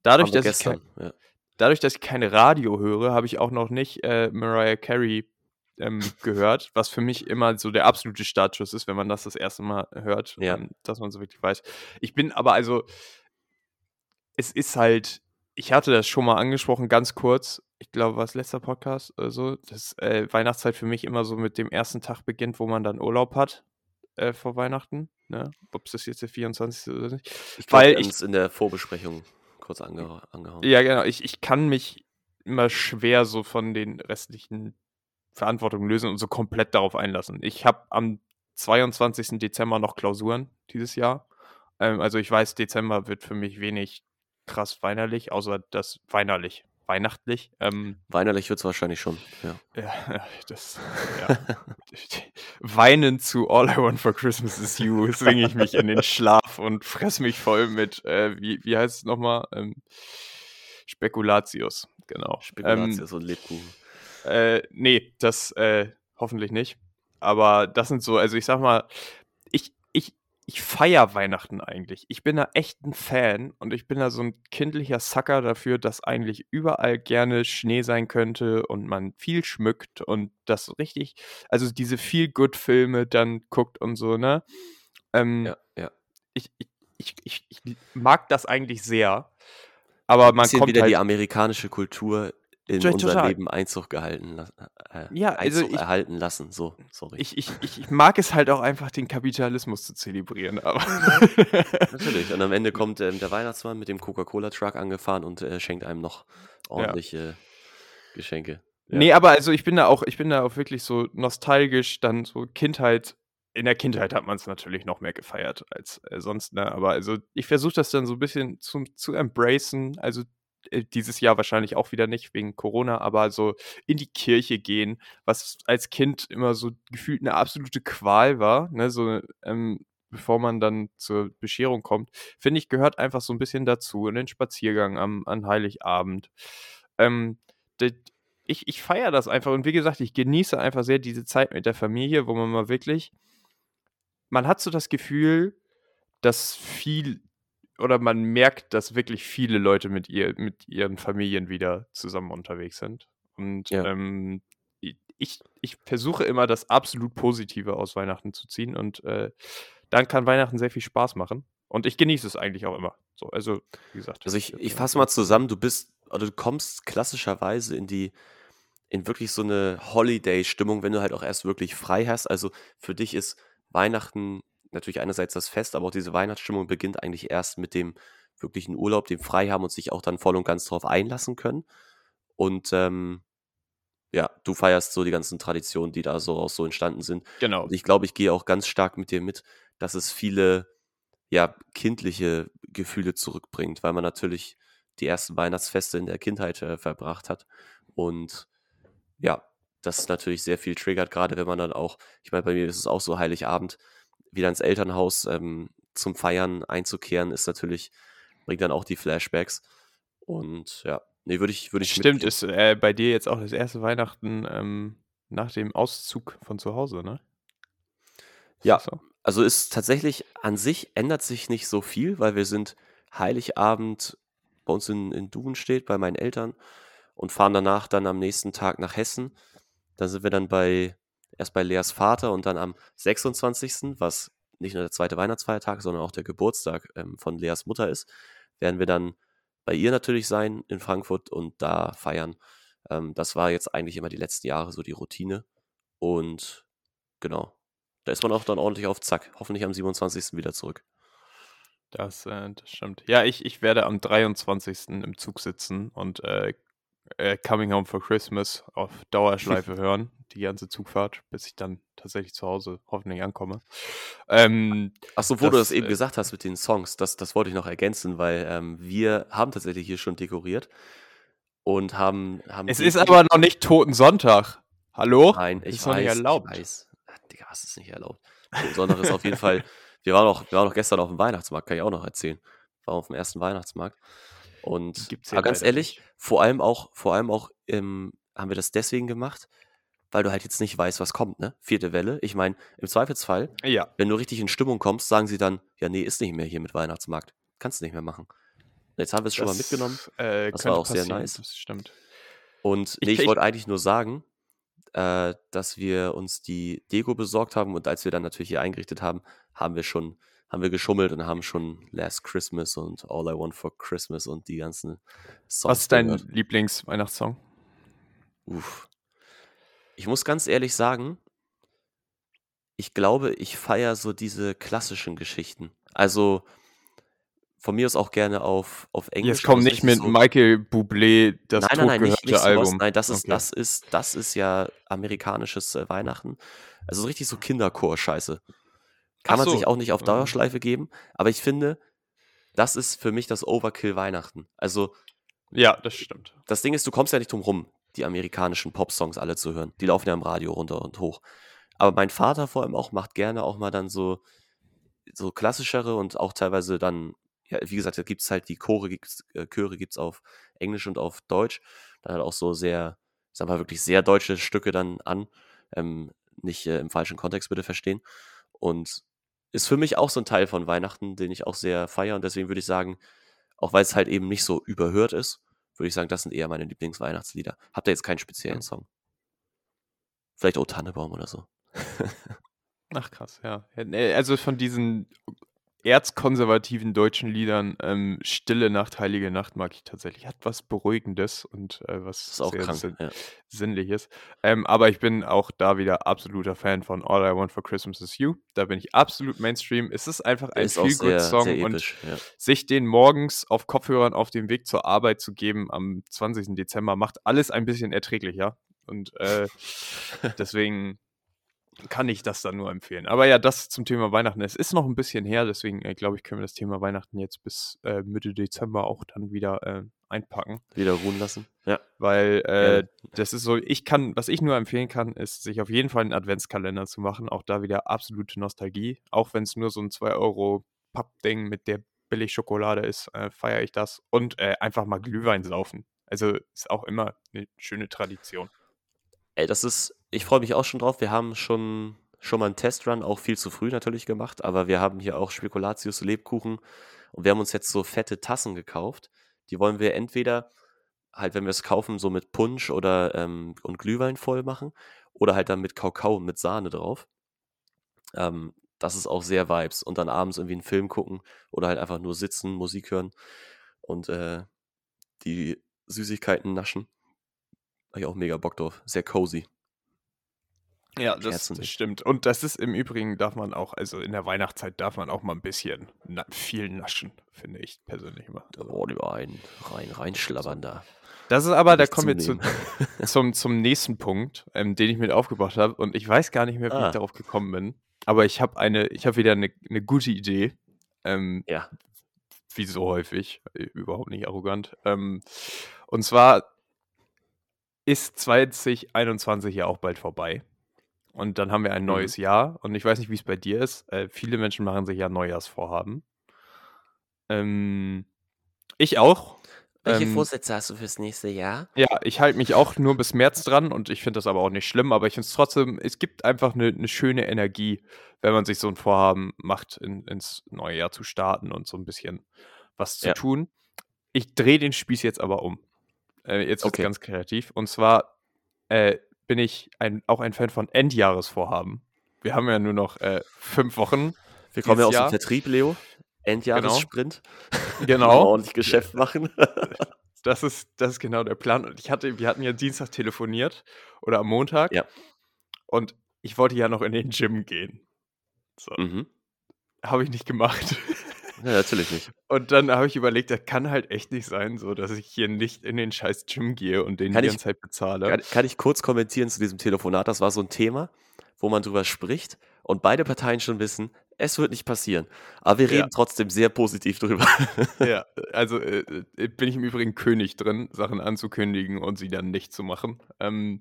Dadurch dass, ich kein, ja. dadurch, dass ich keine Radio höre, habe ich auch noch nicht äh, Mariah Carey ähm, gehört, was für mich immer so der absolute Startschuss ist, wenn man das das erste Mal hört, Ja. ähm, dass man so wirklich weiß. Ich bin aber also es ist halt ich hatte das schon mal angesprochen, ganz kurz. Ich glaube, war es letzter Podcast oder so, dass, äh, Weihnachtszeit für mich immer so mit dem ersten Tag beginnt, wo man dann Urlaub hat, äh, vor Weihnachten, ne? Ob's das jetzt der 24. oder nicht. Ich glaube, Weil ich in der Vorbesprechung kurz ange angehauen. Ja, genau. Ich ich kann mich immer schwer so von den restlichen Verantwortungen lösen und so komplett darauf einlassen. Ich habe am 22. Dezember noch Klausuren dieses Jahr. Ähm, also, ich weiß, Dezember wird für mich wenig krass weinerlich, außer das weinerlich weihnachtlich. Ähm, Weinerlich wird's wahrscheinlich schon, ja. ja, das ja. Weinend zu All I Want for Christmas is You singe ich mich in den Schlaf und fresse mich voll mit, äh, wie wie heißt es noch mal? Ähm, Spekulatius, genau. Ähm, Spekulatius und Lebkuchen. äh, ne, das, äh, hoffentlich nicht. Aber das sind so also, ich sage mal, ich feiere Weihnachten eigentlich. Ich bin da echt 'n Fan und ich bin da so 'n kindlicher Sucker dafür, dass eigentlich überall gerne Schnee sein könnte und man viel schmückt und das richtig also, diese Feel-Good-Filme dann guckt und so, ne? Ähm, Ja, ja. ich ich ich ich mag das eigentlich sehr, aber man kommt wieder die halt amerikanische Kultur in unser total. Leben Einzug gehalten äh, Ja, also, Einzug ich erhalten lassen, so, sorry. ich ich ich mag es halt auch einfach, den Kapitalismus zu zelebrieren, aber Natürlich. Und am Ende kommt, ähm, der Weihnachtsmann mit dem Coca-Cola-Truck angefahren und, äh, schenkt einem noch Ja. ordentliche Geschenke. Ja. Ne, aber also, ich bin da auch ich bin da auch wirklich so nostalgisch dann so Kindheit in der Kindheit hat man's natürlich noch mehr gefeiert als, äh, sonst, ne? Aber also, ich versuche das dann so 'n bisschen zum zu embracen. Also, dieses Jahr wahrscheinlich auch wieder nicht wegen Corona, aber so in die Kirche gehen, was als Kind immer so gefühlt 'ne absolute Qual war, ne, so, ähm, bevor man dann zur Bescherung kommt, finde ich, gehört einfach so 'n bisschen dazu, in den Spaziergang am an Heiligabend. Ähm, d ich ich feiere das einfach und wie gesagt, ich genieße einfach sehr diese Zeit mit der Familie, wo man mal wirklich man hat so das Gefühl, dass viel oder man merkt, dass wirklich viele Leute mit ihr mit ihren Familien wieder zusammen unterwegs sind. Und, Ja. ähm, ich ich versuche immer, das absolut Positive aus Weihnachten zu ziehen und, äh, dann kann Weihnachten sehr viel Spaß machen. Und ich genieße es eigentlich auch immer. So, also, wie gesagt, Also, ich ich fasse mal zusammen, du bist oder du kommst klassischerweise in die in wirklich so 'ne Holiday-Stimmung, wenn du halt auch erst wirklich frei hast. Also, für dich ist Weihnachten natürlich einerseits das Fest, aber auch diese Weihnachtsstimmung beginnt eigentlich erst mit dem wirklichen Urlaub, dem Freihaben und sich auch dann voll und ganz drauf einlassen können. Und, ähm, ja, du feierst so die ganzen Traditionen, die da so raus so entstanden sind. Genau. Und ich glaube, ich gehe auch ganz stark mit dir mit, dass es viele, ja, kindliche Gefühle zurückbringt, weil man natürlich die ersten Weihnachtsfeste in der Kindheit, äh, verbracht hat. Und ja, das natürlich sehr viel triggert, grade wenn man dann auch ich meine, bei mir ist es auch so, Heiligabend wieder ins Elternhaus, ähm, zum Feiern einzukehren, ist natürlich bringt dann auch die Flashbacks. Und ja, ne, würde ich würde ich Stimmt, mitgehen. ist, äh, bei dir jetzt auch das erste Weihnachten, ähm, nach dem Auszug von zu Hause, ne? Ist Ja, so? also, ist tatsächlich an sich ändert sich nicht so viel, weil wir sind Heiligabend bei uns in in Dudenstedt bei meinen Eltern und fahren danach dann am nächsten Tag nach Hessen. Da sind wir dann bei erst bei Leas Vater und dann am 26., was nicht nur der zweite Weihnachtsfeiertag, sondern auch der Geburtstag, ähm, von Leas Mutter ist, werden wir dann bei ihr natürlich sein in Frankfurt und da feiern. Ähm, das war jetzt eigentlich immer die letzten Jahre so die Routine. Und genau, da ist man auch dann ordentlich auf Zack. Hoffentlich am 27. wieder zurück. Das, äh das stimmt. Ja, ich ich werde am 23. im Zug sitzen und, äh, äh, „Coming Home for Christmas“ auf Dauerschleife hören, die ganze Zugfahrt, bis ich dann tatsächlich zu Hause hoffentlich ankomme. Ähm, Ach so, wo du das das, eben äh gesagt hast mit den Songs, das das wollte ich noch ergänzen, weil, ähm, wir haben tatsächlich hier schon dekoriert und haben haben Es ist aber noch nicht Totensonntag. Hallo? Nein, Das ich ist doch nicht weiß, ich erlaubt. weiß. Ach, Digga, was ist nicht erlaubt? Totensonntag ist auf jeden Fall wir waren auch wir waren auch gestern auf'm Weihnachtsmarkt, kann ich auch noch erzählen. Waren auf'm ersten Weihnachtsmarkt. Und aber ganz ehrlich, nicht. vor allem auch vor allem auch, ähm, haben wir das deswegen gemacht, weil du halt jetzt nicht weißt, was kommt, ne? 4. Welle. Ich meine, im Zweifelsfall, Ja. wenn du richtig in Stimmung kommst, sagen sie dann: „Ja, ne, ist nicht mehr hier mit Weihnachtsmarkt. Kannst du nicht mehr machen.“ Jetzt haben wir's schon mal mitgenommen. Das, äh, Das war auch sehr nice. das stimmt. Und Ich ne, ich ich wollte eigentlich nur sagen, äh, dass wir uns die Deko besorgt haben und als wir dann natürlich hier eingerichtet haben, haben wir schon, haben wir geschummelt und haben schon Last Christmas und All I Want for Christmas und die ganzen Songs. Was ist dein Lieblingsweihnachtssong? Uff. Ich muss ganz ehrlich sagen, ich glaube, ich feiere so diese klassischen Geschichten. Also von mir aus auch gerne auf, auf Englisch. Jetzt kommt nicht mit so Michael Bublé das nein, nein, nein, nicht, nicht Album. Sowas. Nein, das ist, okay. das ist, das ist ja amerikanisches äh, Weihnachten. Also richtig so Kinderchor-Scheiße. Kann so. man sich auch nicht auf mhm. Dauerschleife geben, aber ich finde, das ist für mich das Overkill Weihnachten. Also. Ja, das stimmt. Das Ding ist, du kommst ja nicht drum rum, die amerikanischen Pop-Songs alle zu hören. Die laufen ja im Radio runter und hoch. Aber mein Vater vor allem auch macht gerne auch mal dann so, so klassischere und auch teilweise dann ja, wie gesagt, da gibt es halt die Chore, gibt's, äh, Chöre gibt es auf Englisch und auf Deutsch. Dann halt auch so sehr, ich sag mal, wirklich sehr deutsche Stücke dann an. Ähm, nicht äh, im falschen Kontext bitte verstehen. Und ist für mich auch so ein Teil von Weihnachten, den ich auch sehr feiere. Und deswegen würde ich sagen, auch weil es halt eben nicht so überhört ist, würde ich sagen, das sind eher meine Lieblingsweihnachtslieder. Habt ihr jetzt keinen speziellen Song? Vielleicht O Tannebaum oder so. Ach krass, ja. Also von diesen erzkonservativen deutschen Liedern, ähm, Stille Nacht, Heilige Nacht mag ich tatsächlich. Hat was Beruhigendes und äh, was sehr krank, sinn ja. Sinnliches. Ähm, aber ich bin auch da wieder absoluter Fan von All I Want for Christmas is You. Da bin ich absolut Mainstream. Es ist einfach ein Feel-Good-Song und ja. sich den morgens auf Kopfhörern auf dem Weg zur Arbeit zu geben am 20. Dezember macht alles ein bisschen erträglicher. Und äh, deswegen kann ich das dann nur empfehlen. Aber ja, das zum Thema Weihnachten. Es ist noch ein bisschen her, deswegen äh, glaube ich, können wir das Thema Weihnachten jetzt bis äh, Mitte Dezember auch dann wieder äh, einpacken. Wieder ruhen lassen. Ja. Weil äh, ja. das ist so, ich kann, was ich nur empfehlen kann, ist, sich auf jeden Fall einen Adventskalender zu machen. Auch da wieder absolute Nostalgie. Auch wenn es nur so ein 2 Euro Pappding mit der Billigschokolade ist, äh, feiere ich das. Und äh, einfach mal Glühwein saufen. Also ist auch immer eine schöne Tradition. Ey, das ist, ich freue mich auch schon drauf. Wir haben schon, schon mal einen Testrun, auch viel zu früh natürlich gemacht, aber wir haben hier auch Spekulatius Lebkuchen und wir haben uns jetzt so fette Tassen gekauft. Die wollen wir entweder halt, wenn wir es kaufen, so mit Punsch oder ähm, und Glühwein voll machen oder halt dann mit Kakao mit Sahne drauf. Ähm, das ist auch sehr Vibes. Und dann abends irgendwie einen Film gucken oder halt einfach nur sitzen, Musik hören und äh, die Süßigkeiten naschen. Habe ich auch mega Bock drauf. Sehr cozy. Ja, das, das, stimmt. Und das ist im Übrigen, darf man auch, also in der Weihnachtszeit darf man auch mal ein bisschen na viel naschen, finde ich persönlich immer. Oh, rein, rein, reinschlabbern da. Das ist aber, da kommen wir zu, zum, zum nächsten Punkt, ähm, den ich mit aufgebracht habe. Und ich weiß gar nicht mehr, wie ah. ich darauf gekommen bin. Aber ich habe eine, ich habe wieder eine, eine gute Idee. Ähm, ja. Wie so häufig. Äh, überhaupt nicht arrogant. Ähm, und zwar ist 2021 ja auch bald vorbei. Und dann haben wir ein mhm. neues mhm. Jahr. Und ich weiß nicht, wie es bei dir ist. Äh, viele Menschen machen sich ja Neujahrsvorhaben. Ähm, ich auch. Welche ähm, Vorsätze hast du fürs nächste Jahr? Ja, ich halte mich auch nur bis März dran und ich finde das aber auch nicht schlimm. Aber ich finde es trotzdem, es gibt einfach eine, eine, schöne Energie, wenn man sich so ein Vorhaben macht, in, ins neue Jahr zu starten und so ein bisschen was zu ja. tun. Ich drehe den Spieß jetzt aber um. Äh, jetzt okay. ganz kreativ. Und zwar äh, bin ich ein, auch ein Fan von Endjahresvorhaben. Wir haben ja nur noch äh, fünf Wochen. Wir kommen ja aus Jahr. dem Vertrieb, Leo. Endjahressprint. Genau. genau. ordentlich Geschäft machen. das ist, das ist genau der Plan. Und ich hatte, wir hatten ja Dienstag telefoniert oder am Montag. Ja. Und ich wollte ja noch in den Gym gehen. So. Mhm. Habe ich nicht gemacht. Ja, natürlich nicht. Und dann habe ich überlegt, das kann halt echt nicht sein, so dass ich hier nicht in den scheiß Gym gehe und den kann die ganze Zeit bezahle. Kann, kann, ich kurz kommentieren zu diesem Telefonat? Das war so ein Thema, wo man drüber spricht und beide Parteien schon wissen, es wird nicht passieren. Aber wir reden ja. trotzdem sehr positiv drüber. Ja, also äh, äh, bin ich im Übrigen König drin, Sachen anzukündigen und sie dann nicht zu machen. Ähm,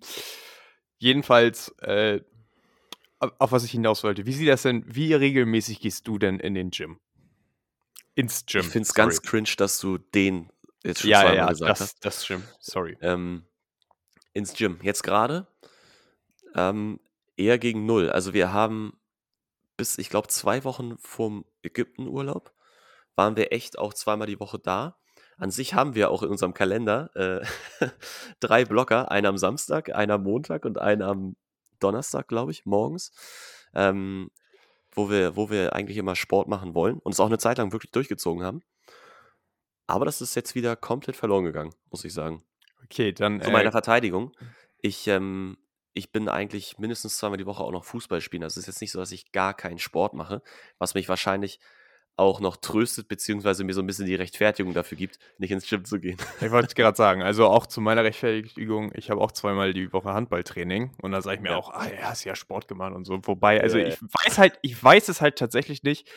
jedenfalls, äh, auf was ich hinaus wollte, wie sieht das denn, wie regelmäßig gehst du denn in den Gym? Ins Gym. Ich finde es ganz cringe, dass du den jetzt schon ja, zweimal ja, gesagt das, hast. Das Gym, sorry. Ähm, ins Gym. Jetzt gerade ähm, eher gegen null. Also wir haben bis, ich glaube, zwei Wochen vorm Ägyptenurlaub waren wir echt auch zweimal die Woche da. an sich haben wir auch in unserem Kalender äh, drei Blocker, einer am Samstag, einer am Montag und einen am Donnerstag, glaube ich, morgens, ähm, wo, wir, wo wir eigentlich immer Sport machen wollen und es auch eine Zeit lang wirklich durchgezogen haben. Aber das ist jetzt wieder komplett verloren gegangen, muss ich sagen. Okay, dann. Zu meiner äh, Verteidigung. Ich, ähm, ich bin eigentlich mindestens zweimal die Woche auch noch Fußball spielen. Also es ist jetzt nicht so, dass ich gar keinen Sport mache, was mich wahrscheinlich auch noch tröstet, beziehungsweise mir so ein bisschen die Rechtfertigung dafür gibt, nicht ins Gym zu gehen. Ich wollte gerade sagen, also auch zu meiner Rechtfertigung, ich habe auch zweimal die Woche Handballtraining und da sage ich mir ja. auch, ah ja, hast ja Sport gemacht und so. Wobei, also ja, ich weiß halt, ich weiß es halt tatsächlich nicht.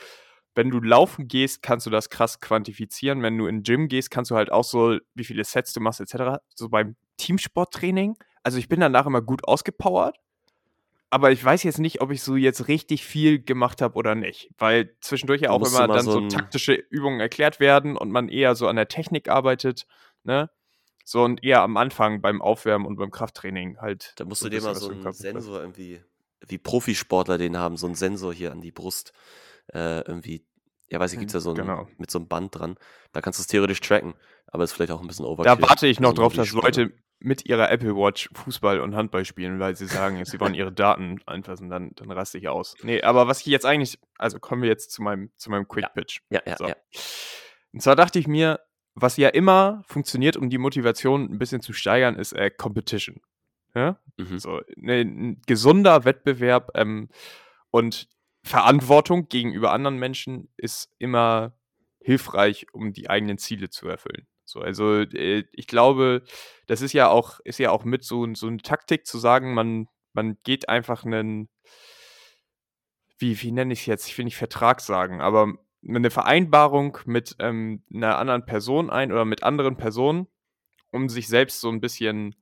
Wenn du laufen gehst, kannst du das krass quantifizieren. Wenn du in den Gym gehst, kannst du halt auch so, wie viele Sets du machst, etc. So beim Teamsporttraining, also ich bin danach immer gut ausgepowert aber ich weiß jetzt nicht, ob ich so jetzt richtig viel gemacht habe oder nicht. Weil zwischendurch ja auch immer dann so, so taktische Übungen erklärt werden und man eher so an der Technik arbeitet, ne? So und eher am Anfang beim Aufwärmen und beim Krafttraining halt. Da musst so du dir mal so einen Sensor irgendwie, wie Profisportler den haben, so einen Sensor hier an die Brust äh, irgendwie. Ja, weiß ich, gibt es ja so ein, genau. mit so einem Band dran. Da kannst du es theoretisch tracken, aber ist vielleicht auch ein bisschen overkill. Da warte ich noch so drauf, dass Leute mit ihrer Apple Watch Fußball und Handball spielen, weil sie sagen, sie wollen ihre Daten einfassen, dann, dann raste ich aus. Nee, aber was ich jetzt eigentlich, also kommen wir jetzt zu meinem, zu meinem Quick Pitch. Ja, ja, so. ja. Und zwar dachte ich mir, was ja immer funktioniert, um die Motivation ein bisschen zu steigern, ist äh, Competition. Ja? Mhm. So, ne, ein gesunder Wettbewerb ähm, und Verantwortung gegenüber anderen Menschen ist immer hilfreich, um die eigenen Ziele zu erfüllen. So, also äh, ich glaube, das ist ja auch, ist ja auch mit so, so eine Taktik zu sagen, man, man geht einfach einen, wie, wie nenne ich es jetzt? Ich will nicht Vertrag sagen, aber eine Vereinbarung mit ähm, einer anderen Person ein oder mit anderen Personen, um sich selbst so ein bisschen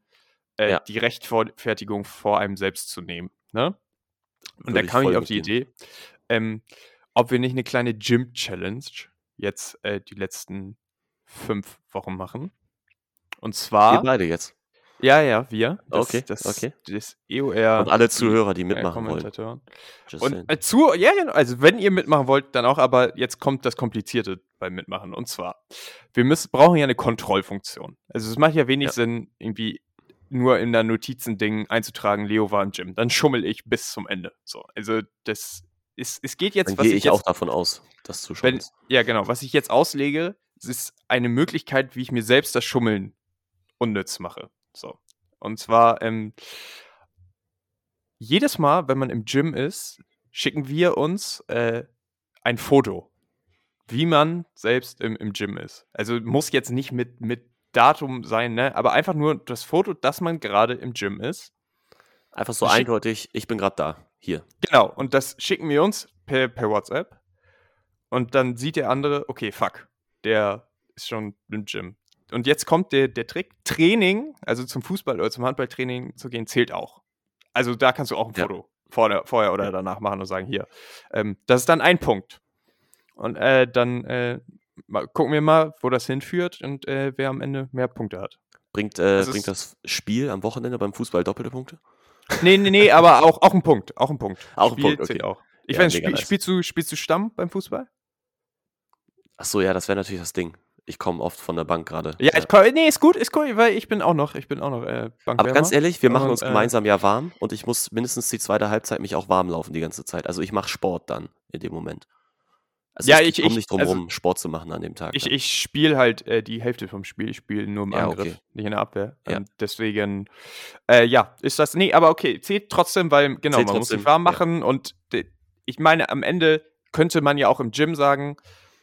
äh, ja. die Rechtfertigung vor einem selbst zu nehmen. Ne? Und da kam ich auf die Idee, ähm, ob wir nicht eine kleine Gym-Challenge jetzt äh, die letzten fünf Wochen machen. Und zwar. Wir beide jetzt. Ja, ja, wir. Das, okay, das, okay. Das EOR. Und alle Zuhörer, die mitmachen wollen. Und äh, zu, ja, genau. Also, wenn ihr mitmachen wollt, dann auch, aber jetzt kommt das Komplizierte beim Mitmachen. Und zwar, wir müssen, brauchen ja eine Kontrollfunktion. Also, es macht ja wenig ja. Sinn, irgendwie nur in der Notizending einzutragen, Leo war im Gym. Dann schummel ich bis zum Ende. So, also, das ist, es geht jetzt. Dann gehe ich, ich, auch davon aus, dass du schummelst. Ja, genau. Was ich jetzt auslege, es ist eine Möglichkeit, wie ich mir selbst das Schummeln unnütz mache. So. Und zwar, ähm, jedes Mal, wenn man im Gym ist, schicken wir uns äh, ein Foto, wie man selbst im, im Gym ist. Also muss jetzt nicht mit, mit Datum sein, ne? aber einfach nur das Foto, dass man gerade im Gym ist. Einfach so eindeutig, ich bin gerade da, hier. Genau, und das schicken wir uns per, per WhatsApp. Und dann sieht der andere, okay, fuck, der ist schon im Gym. Und jetzt kommt der, der Trick. Training, also zum Fußball oder zum Handballtraining zu gehen, zählt auch. Also da kannst du auch ein ja. Foto vorher, vorher oder danach machen und sagen, hier. Ähm, das ist dann ein Punkt. Und äh, dann äh, gucken wir mal, wo das hinführt und äh, wer am Ende mehr Punkte hat. Bringt, äh, bringt das Spiel am Wochenende beim Fußball doppelte Punkte? Nee, nee, nee, aber auch, auch ein Punkt. Auch ein Punkt. Auch ein Punkt, okay. auch. Ich ja, weiß, spiel, spielst, du, spielst du Stamm beim Fußball? Ach so, ja, das wäre natürlich das Ding. Ich komme oft von der Bank gerade. Ja, ich komm, nee, ist gut, ist cool, weil ich bin auch noch, ich bin auch noch äh, Aber ganz ehrlich, wir machen und, uns äh, gemeinsam ja warm und ich muss mindestens die zweite Halbzeit mich auch warm laufen die ganze Zeit. Also ich mache Sport dann in dem Moment. Also ja, ich, komme nicht drum also, rum, Sport zu machen an dem Tag. Ich, ich spiele halt äh, die Hälfte vom Spiel. Ich spiele nur im ja, Angriff, okay. nicht in der Abwehr. Ja. Ähm, deswegen, äh, ja, ist das. Nee, aber okay, zählt trotzdem, weil, genau, zählt man trotzdem, muss sich warm machen ja. und ich meine, am Ende könnte man ja auch im Gym sagen,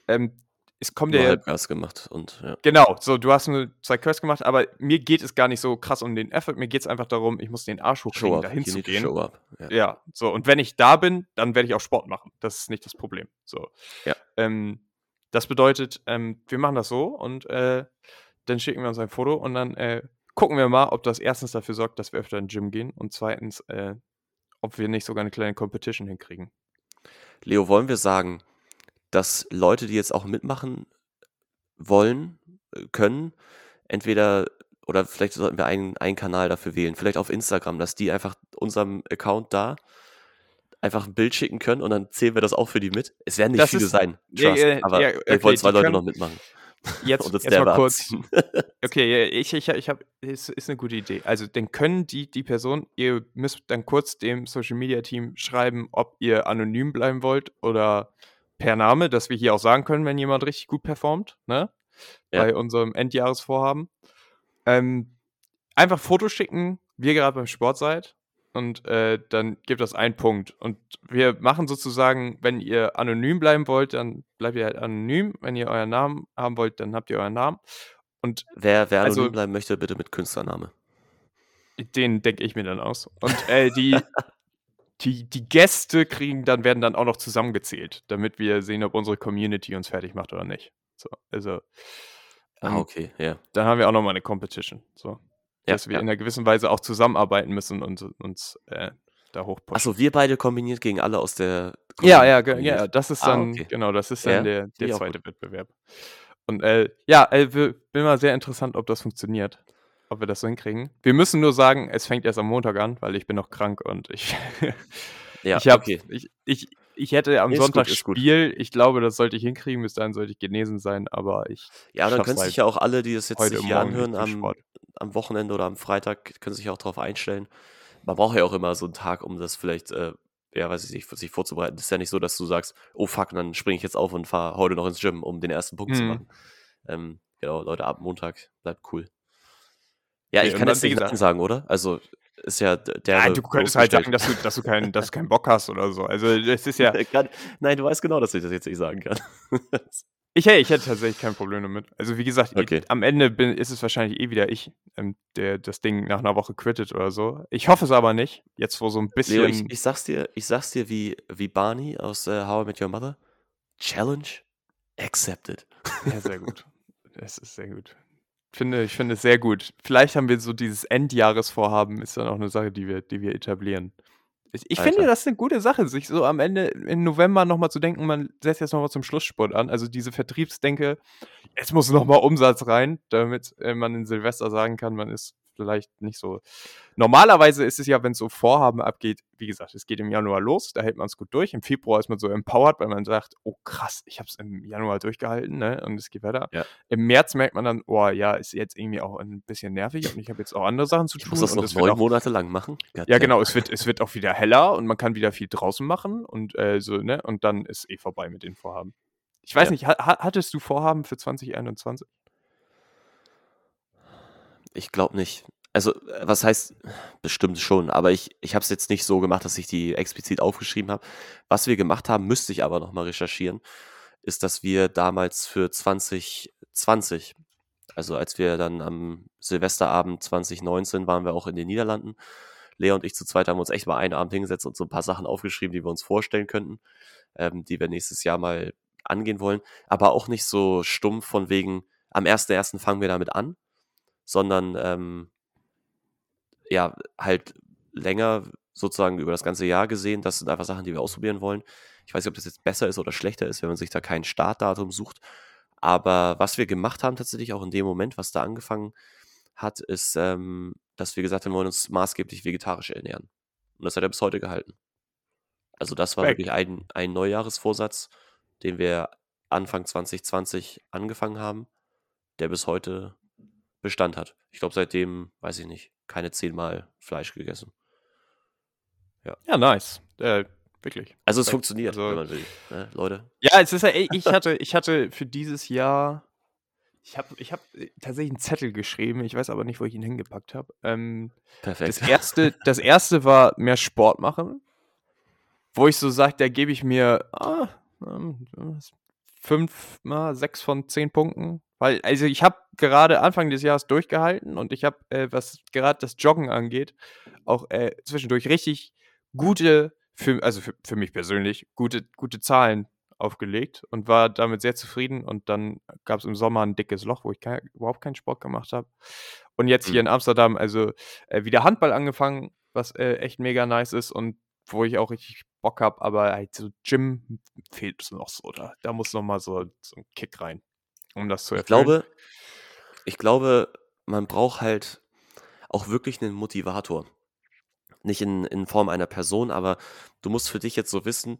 ähm, es kommt ja. Halbgas gemacht und ja. Genau, so du hast nur zwei Curse gemacht, aber mir geht es gar nicht so krass um den Effort, mir geht es einfach darum, ich muss den Arsch hochkriegen, dahin zu gehen. Show up. Ja. ja. so und wenn ich da bin, dann werde ich auch Sport machen. Das ist nicht das Problem. So. Ja. Ähm, das bedeutet, ähm, wir machen das so und äh, dann schicken wir uns ein Foto und dann äh, gucken wir mal, ob das erstens dafür sorgt, dass wir öfter in den Gym gehen und zweitens, äh, ob wir nicht sogar eine kleine Competition hinkriegen. Leo, wollen wir sagen, dass Leute, die jetzt auch mitmachen wollen, äh, können, entweder oder vielleicht sollten wir einen, einen Kanal dafür wählen, vielleicht auf Instagram, dass die einfach unserem Account da einfach ein Bild schicken können und dann zählen wir das auch für die mit. Es werden nicht das viele ist, sein, trust, ja, ja, aber ja, okay, wir wollen zwei Leute noch mitmachen. Jetzt, jetzt mal kurz. Okay, ich, ich, ich habe, ist, ist eine gute Idee. Also, dann können die, die Person, ihr müsst dann kurz dem Social Media Team schreiben, ob ihr anonym bleiben wollt oder per Name, dass wir hier auch sagen können, wenn jemand richtig gut performt, ne? Ja. Bei unserem Endjahresvorhaben. Ähm, einfach Fotos schicken, wie ihr gerade beim Sport seid. Und äh, dann gibt das einen Punkt. Und wir machen sozusagen, wenn ihr anonym bleiben wollt, dann bleibt ihr halt anonym. Wenn ihr euren Namen haben wollt, dann habt ihr euren Namen. Und Wer, wer anonym Also- bleiben möchte, bitte mit Künstlername. den denke ich mir dann aus. Und äh, die, die, die Gäste kriegen dann, werden dann auch noch zusammengezählt, damit wir sehen, ob unsere Community uns fertig macht oder nicht. So, also Ah, dann, okay, ja. dann haben wir auch nochmal eine Competition. So. Ja, Dass wir ja. in einer gewissen Weise auch zusammenarbeiten müssen und uns äh, da hochpushen. Achso, wir beide kombiniert gegen alle aus der Ja, ja, Community. ja, das ist Ah, dann, okay. genau, das ist Ja, dann der, finde der auch zweite Wettbewerb. Und äh, ja, äh, bin mal sehr interessant, ob das funktioniert. Ob wir das so hinkriegen. Wir müssen nur sagen, es fängt erst am Montag an, weil ich bin noch krank und ich, Ja, ich, hab, okay. ich, ich, ich hätte am ist Sonntag gut. Spiel. Ich glaube, das sollte ich hinkriegen. Bis dahin sollte ich genesen sein, aber ich Ja, dann können sich halt ja auch alle, die das jetzt sich hier anhören, am, am Wochenende oder am Freitag, können sich auch darauf einstellen. Man braucht ja auch immer so einen Tag, um das vielleicht, äh, ja, weiß ich nicht, sich vorzubereiten. Es ist ja nicht so, dass du sagst, oh fuck, dann springe ich jetzt auf und fahre heute noch ins Gym, um den ersten Punkt zu Mhm. machen. Ähm, genau, Leute, ab Montag bleibt cool. Ja, ich kann jetzt wie nicht Nein sagen, oder? Also, ist ja der. Ja, du könntest halt sagen, dass du, dass du, keinen, dass du keinen Bock hast oder so. Also, das ist ja. Kann, nein, du weißt genau, dass ich das jetzt nicht sagen kann. Ich, hey, ich hätte tatsächlich kein Problem damit. Also, wie gesagt, ich- Okay. am Ende bin, ist es wahrscheinlich eh wieder ich, ähm, der das Ding nach einer Woche quittet oder so. Ich hoffe es aber nicht. Jetzt, wo so ein bisschen. Leo, ich, ich sag's dir, ich sag's dir wie, wie Barney aus äh, How I Met Your Mother. Challenge accepted. Ja, sehr gut. Das ist sehr gut. Finde, ich finde es sehr gut. Vielleicht haben wir so dieses Endjahresvorhaben, ist dann auch eine Sache, die wir, die wir etablieren. Ich, ich finde, das ist eine gute Sache, sich so am Ende im November nochmal zu denken, man setzt jetzt nochmal zum Schlussspurt an. Also diese Vertriebsdenke, es muss nochmal Umsatz rein, damit äh, man in Silvester sagen kann, man ist vielleicht nicht so. Normalerweise ist es ja, wenn es so Vorhaben abgeht, wie gesagt, es geht im Januar los, da hält man es gut durch. Im Februar ist man so empowered, weil man sagt, oh krass, ich habe es im Januar durchgehalten, ne? Und es geht weiter. Ja. Im März merkt man dann, oh ja, ist jetzt irgendwie auch ein bisschen nervig und ich habe jetzt auch andere Sachen zu Ich tun. muss das noch neun auch, Monate lang machen. ja, Goddamn. genau, es wird, es wird auch wieder heller und man kann wieder viel draußen machen und äh, so, ne? Und dann ist eh vorbei mit den Vorhaben. Ich weiß Ja. nicht, ha- hattest du Vorhaben für 2021? Ich glaube nicht. Also, äh, was heißt, bestimmt schon, aber ich, ich habe es jetzt nicht so gemacht, dass ich die explizit aufgeschrieben habe. Was wir gemacht haben, müsste ich aber nochmal recherchieren, ist, dass wir damals für 2020, also als wir dann am Silvesterabend 2019 waren wir auch in den Niederlanden. Lea und ich zu zweit haben uns echt mal einen Abend hingesetzt und so ein paar Sachen aufgeschrieben, die wir uns vorstellen könnten, ähm, die wir nächstes Jahr mal angehen wollen. Aber auch nicht so stumpf von wegen, am 1.1. fangen wir damit an, sondern ähm, ja, halt länger sozusagen über das ganze Jahr gesehen. Das sind einfach Sachen, die wir ausprobieren wollen. Ich weiß nicht, ob das jetzt besser ist oder schlechter ist, wenn man sich da kein Startdatum sucht. Aber was wir gemacht haben, tatsächlich auch in dem Moment, was da angefangen hat, ist, ähm, dass wir gesagt haben, wir wollen uns maßgeblich vegetarisch ernähren. Und das hat er bis heute gehalten. Also, das war Respekt. wirklich ein, ein Neujahresvorsatz, den wir Anfang 2020 angefangen haben, der bis heute Bestand hat. Ich glaube, seitdem, weiß ich nicht, keine zehnmal Fleisch gegessen. Ja, nice. Äh, wirklich. Also es funktioniert, Also- wenn man will. Ne, Leute. Ja, es ist ja, ich hatte, ich hatte für dieses Jahr, ich habe ich hab äh, tatsächlich einen Zettel geschrieben, ich weiß aber nicht, wo ich ihn hingepackt habe. Ähm, Perfekt. das, erste, das erste war mehr Sport machen, wo ich so sage, da gebe ich mir ah, ähm, fünf, mal sechs von zehn Punkten. Weil, also ich habe gerade Anfang des Jahres durchgehalten und ich habe, äh, was gerade das Joggen angeht, auch äh, zwischendurch richtig gute, für, also für, für mich persönlich, gute, gute Zahlen aufgelegt und war damit sehr zufrieden. Und dann gab es im Sommer ein dickes Loch, wo ich kein, überhaupt keinen Sport gemacht habe. Und jetzt hier Mhm. in Amsterdam, also äh, wieder Handball angefangen, was äh, echt mega nice ist und wo ich auch richtig Bock habe, aber halt so Gym fehlt es noch so. Da, da muss noch mal so, so ein Kick rein, um das zu Ich erfüllen. glaube, ich glaube, man braucht halt auch wirklich einen Motivator. Nicht in, in Form einer Person, aber du musst für dich jetzt so wissen,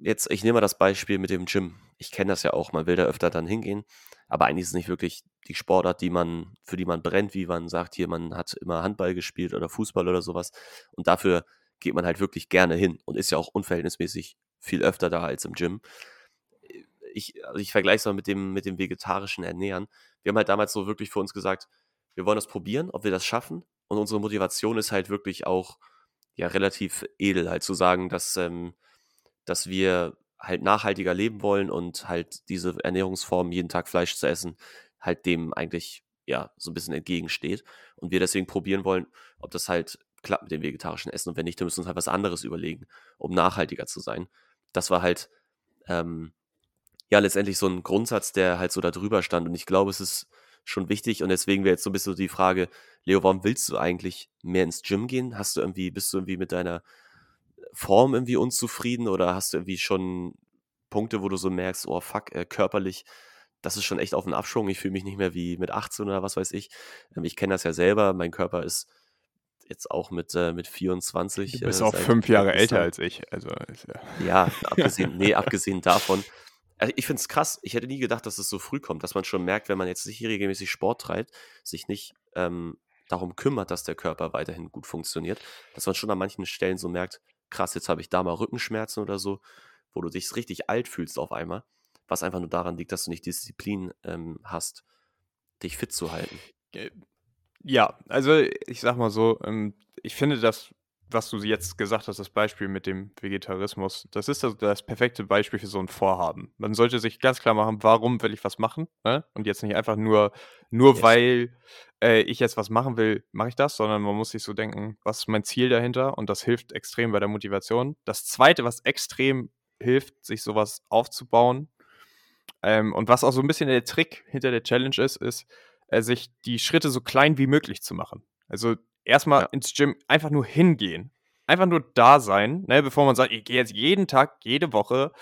jetzt, ich nehme mal das Beispiel mit dem Gym. Ich kenne das ja auch, man will da öfter dann hingehen, aber eigentlich ist es nicht wirklich die Sportart, die man, für die man brennt, wie man sagt, hier, man hat immer Handball gespielt oder Fußball oder sowas. Und dafür geht man halt wirklich gerne hin und ist ja auch unverhältnismäßig viel öfter da als im Gym. Ich, also ich vergleiche es mal mit dem, mit dem vegetarischen Ernähren. Wir haben halt damals so wirklich für uns gesagt, wir wollen das probieren, ob wir das schaffen. Und unsere Motivation ist halt wirklich auch ja relativ edel, halt zu sagen, dass, ähm, dass wir halt nachhaltiger leben wollen und halt diese Ernährungsform, jeden Tag Fleisch zu essen, halt dem eigentlich ja so ein bisschen entgegensteht. Und wir deswegen probieren wollen, ob das halt klappt mit dem vegetarischen Essen. Und wenn nicht, dann müssen wir uns halt was anderes überlegen, um nachhaltiger zu sein. Das war halt ähm, ja letztendlich so ein Grundsatz, der halt so da drüber stand. Und ich glaube, es ist schon wichtig. Und deswegen wäre jetzt so ein bisschen so die Frage, Leo, warum willst du eigentlich mehr ins Gym gehen? Hast du irgendwie, bist du irgendwie mit deiner Form irgendwie unzufrieden oder hast du irgendwie schon Punkte, wo du so merkst, oh fuck, äh, körperlich, das ist schon echt auf den Abschwung. Ich fühle mich nicht mehr wie mit 18 oder was weiß ich. Ähm, ich kenne das ja selber. Mein Körper ist jetzt auch mit, äh, mit 24. Du bist äh, auch fünf Jahre älter als ich. Also, ja. ja, abgesehen, nee, abgesehen davon. Also ich finde es krass. Ich hätte nie gedacht, dass es so früh kommt, dass man schon merkt, wenn man jetzt nicht regelmäßig Sport treibt, sich nicht ähm, darum kümmert, dass der Körper weiterhin gut funktioniert, dass man schon an manchen Stellen so merkt, krass, jetzt habe ich da mal Rückenschmerzen oder so, wo du dich richtig alt fühlst auf einmal, was einfach nur daran liegt, dass du nicht Disziplin ähm, hast, dich fit zu halten. Ja, also ich sag mal so, ähm, ich finde das was du jetzt gesagt hast, das Beispiel mit dem Vegetarismus, das ist das, das, perfekte Beispiel für so ein Vorhaben. Man sollte sich ganz klar machen, warum will ich was machen? Ne? Und jetzt nicht einfach nur, nur yes. weil äh, ich jetzt was machen will, mache ich das, sondern man muss sich so denken, was ist mein Ziel dahinter? Und das hilft extrem bei der Motivation. Das Zweite, was extrem hilft, sich sowas aufzubauen ähm, und was auch so ein bisschen der Trick hinter der Challenge ist, ist, äh, sich die Schritte so klein wie möglich zu machen. Also erstmal ja. ins Gym einfach nur hingehen. Einfach nur da sein, ne, bevor man sagt, ich gehe jetzt jeden Tag, jede Woche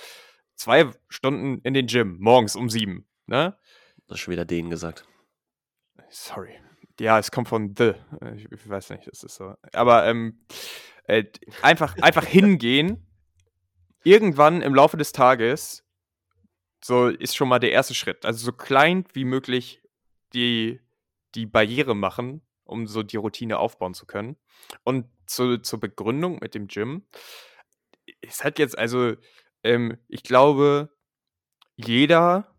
zwei Stunden in den Gym, morgens um sieben. Ne? Das ist schon wieder denen gesagt. Sorry. Ja, es kommt von The. Ich, weiß nicht, das ist so. Aber ähm, äh, einfach, einfach hingehen, irgendwann im Laufe des Tages, so ist schon mal der erste Schritt. Also so klein wie möglich die, die Barriere machen, um so die Routine aufbauen zu können. Und zu, zur Begründung mit dem Gym, es hat jetzt also, ähm, ich glaube, jeder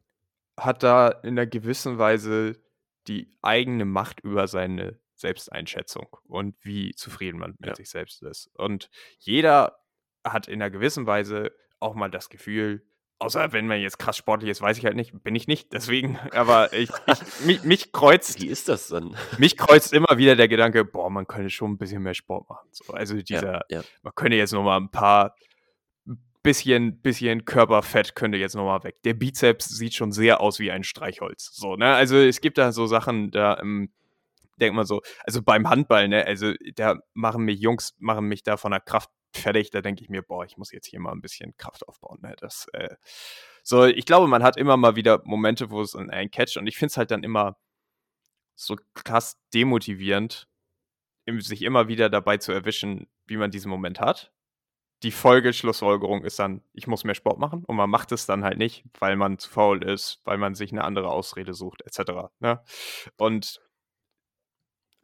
hat da in einer gewissen Weise die eigene Macht über seine Selbsteinschätzung und wie zufrieden man mit ja. sich selbst ist. Und jeder hat in einer gewissen Weise auch mal das Gefühl, Außer wenn man jetzt krass sportlich ist, weiß ich halt nicht, bin ich nicht. Deswegen, aber ich, ich mich, mich, kreuzt. Wie ist das dann? Mich kreuzt immer wieder der Gedanke, boah, man könnte schon ein bisschen mehr Sport machen. So, also dieser, ja, ja. man könnte jetzt noch mal ein paar bisschen, bisschen Körperfett könnte jetzt noch mal weg. Der Bizeps sieht schon sehr aus wie ein Streichholz. So, ne? Also es gibt da so Sachen, da ähm, denkt man so, also beim Handball, ne, also da machen mich Jungs, machen mich da von der Kraft fertig, da denke ich mir, boah, ich muss jetzt hier mal ein bisschen Kraft aufbauen. Ne? Das, äh, so, ich glaube, man hat immer mal wieder Momente, wo es einen catcht und ich finde es halt dann immer so krass demotivierend, sich immer wieder dabei zu erwischen, wie man diesen Moment hat. Die Folge, Schlussfolgerung ist dann, ich muss mehr Sport machen und man macht es dann halt nicht, weil man zu faul ist, weil man sich eine andere Ausrede sucht, etc. Ne? Und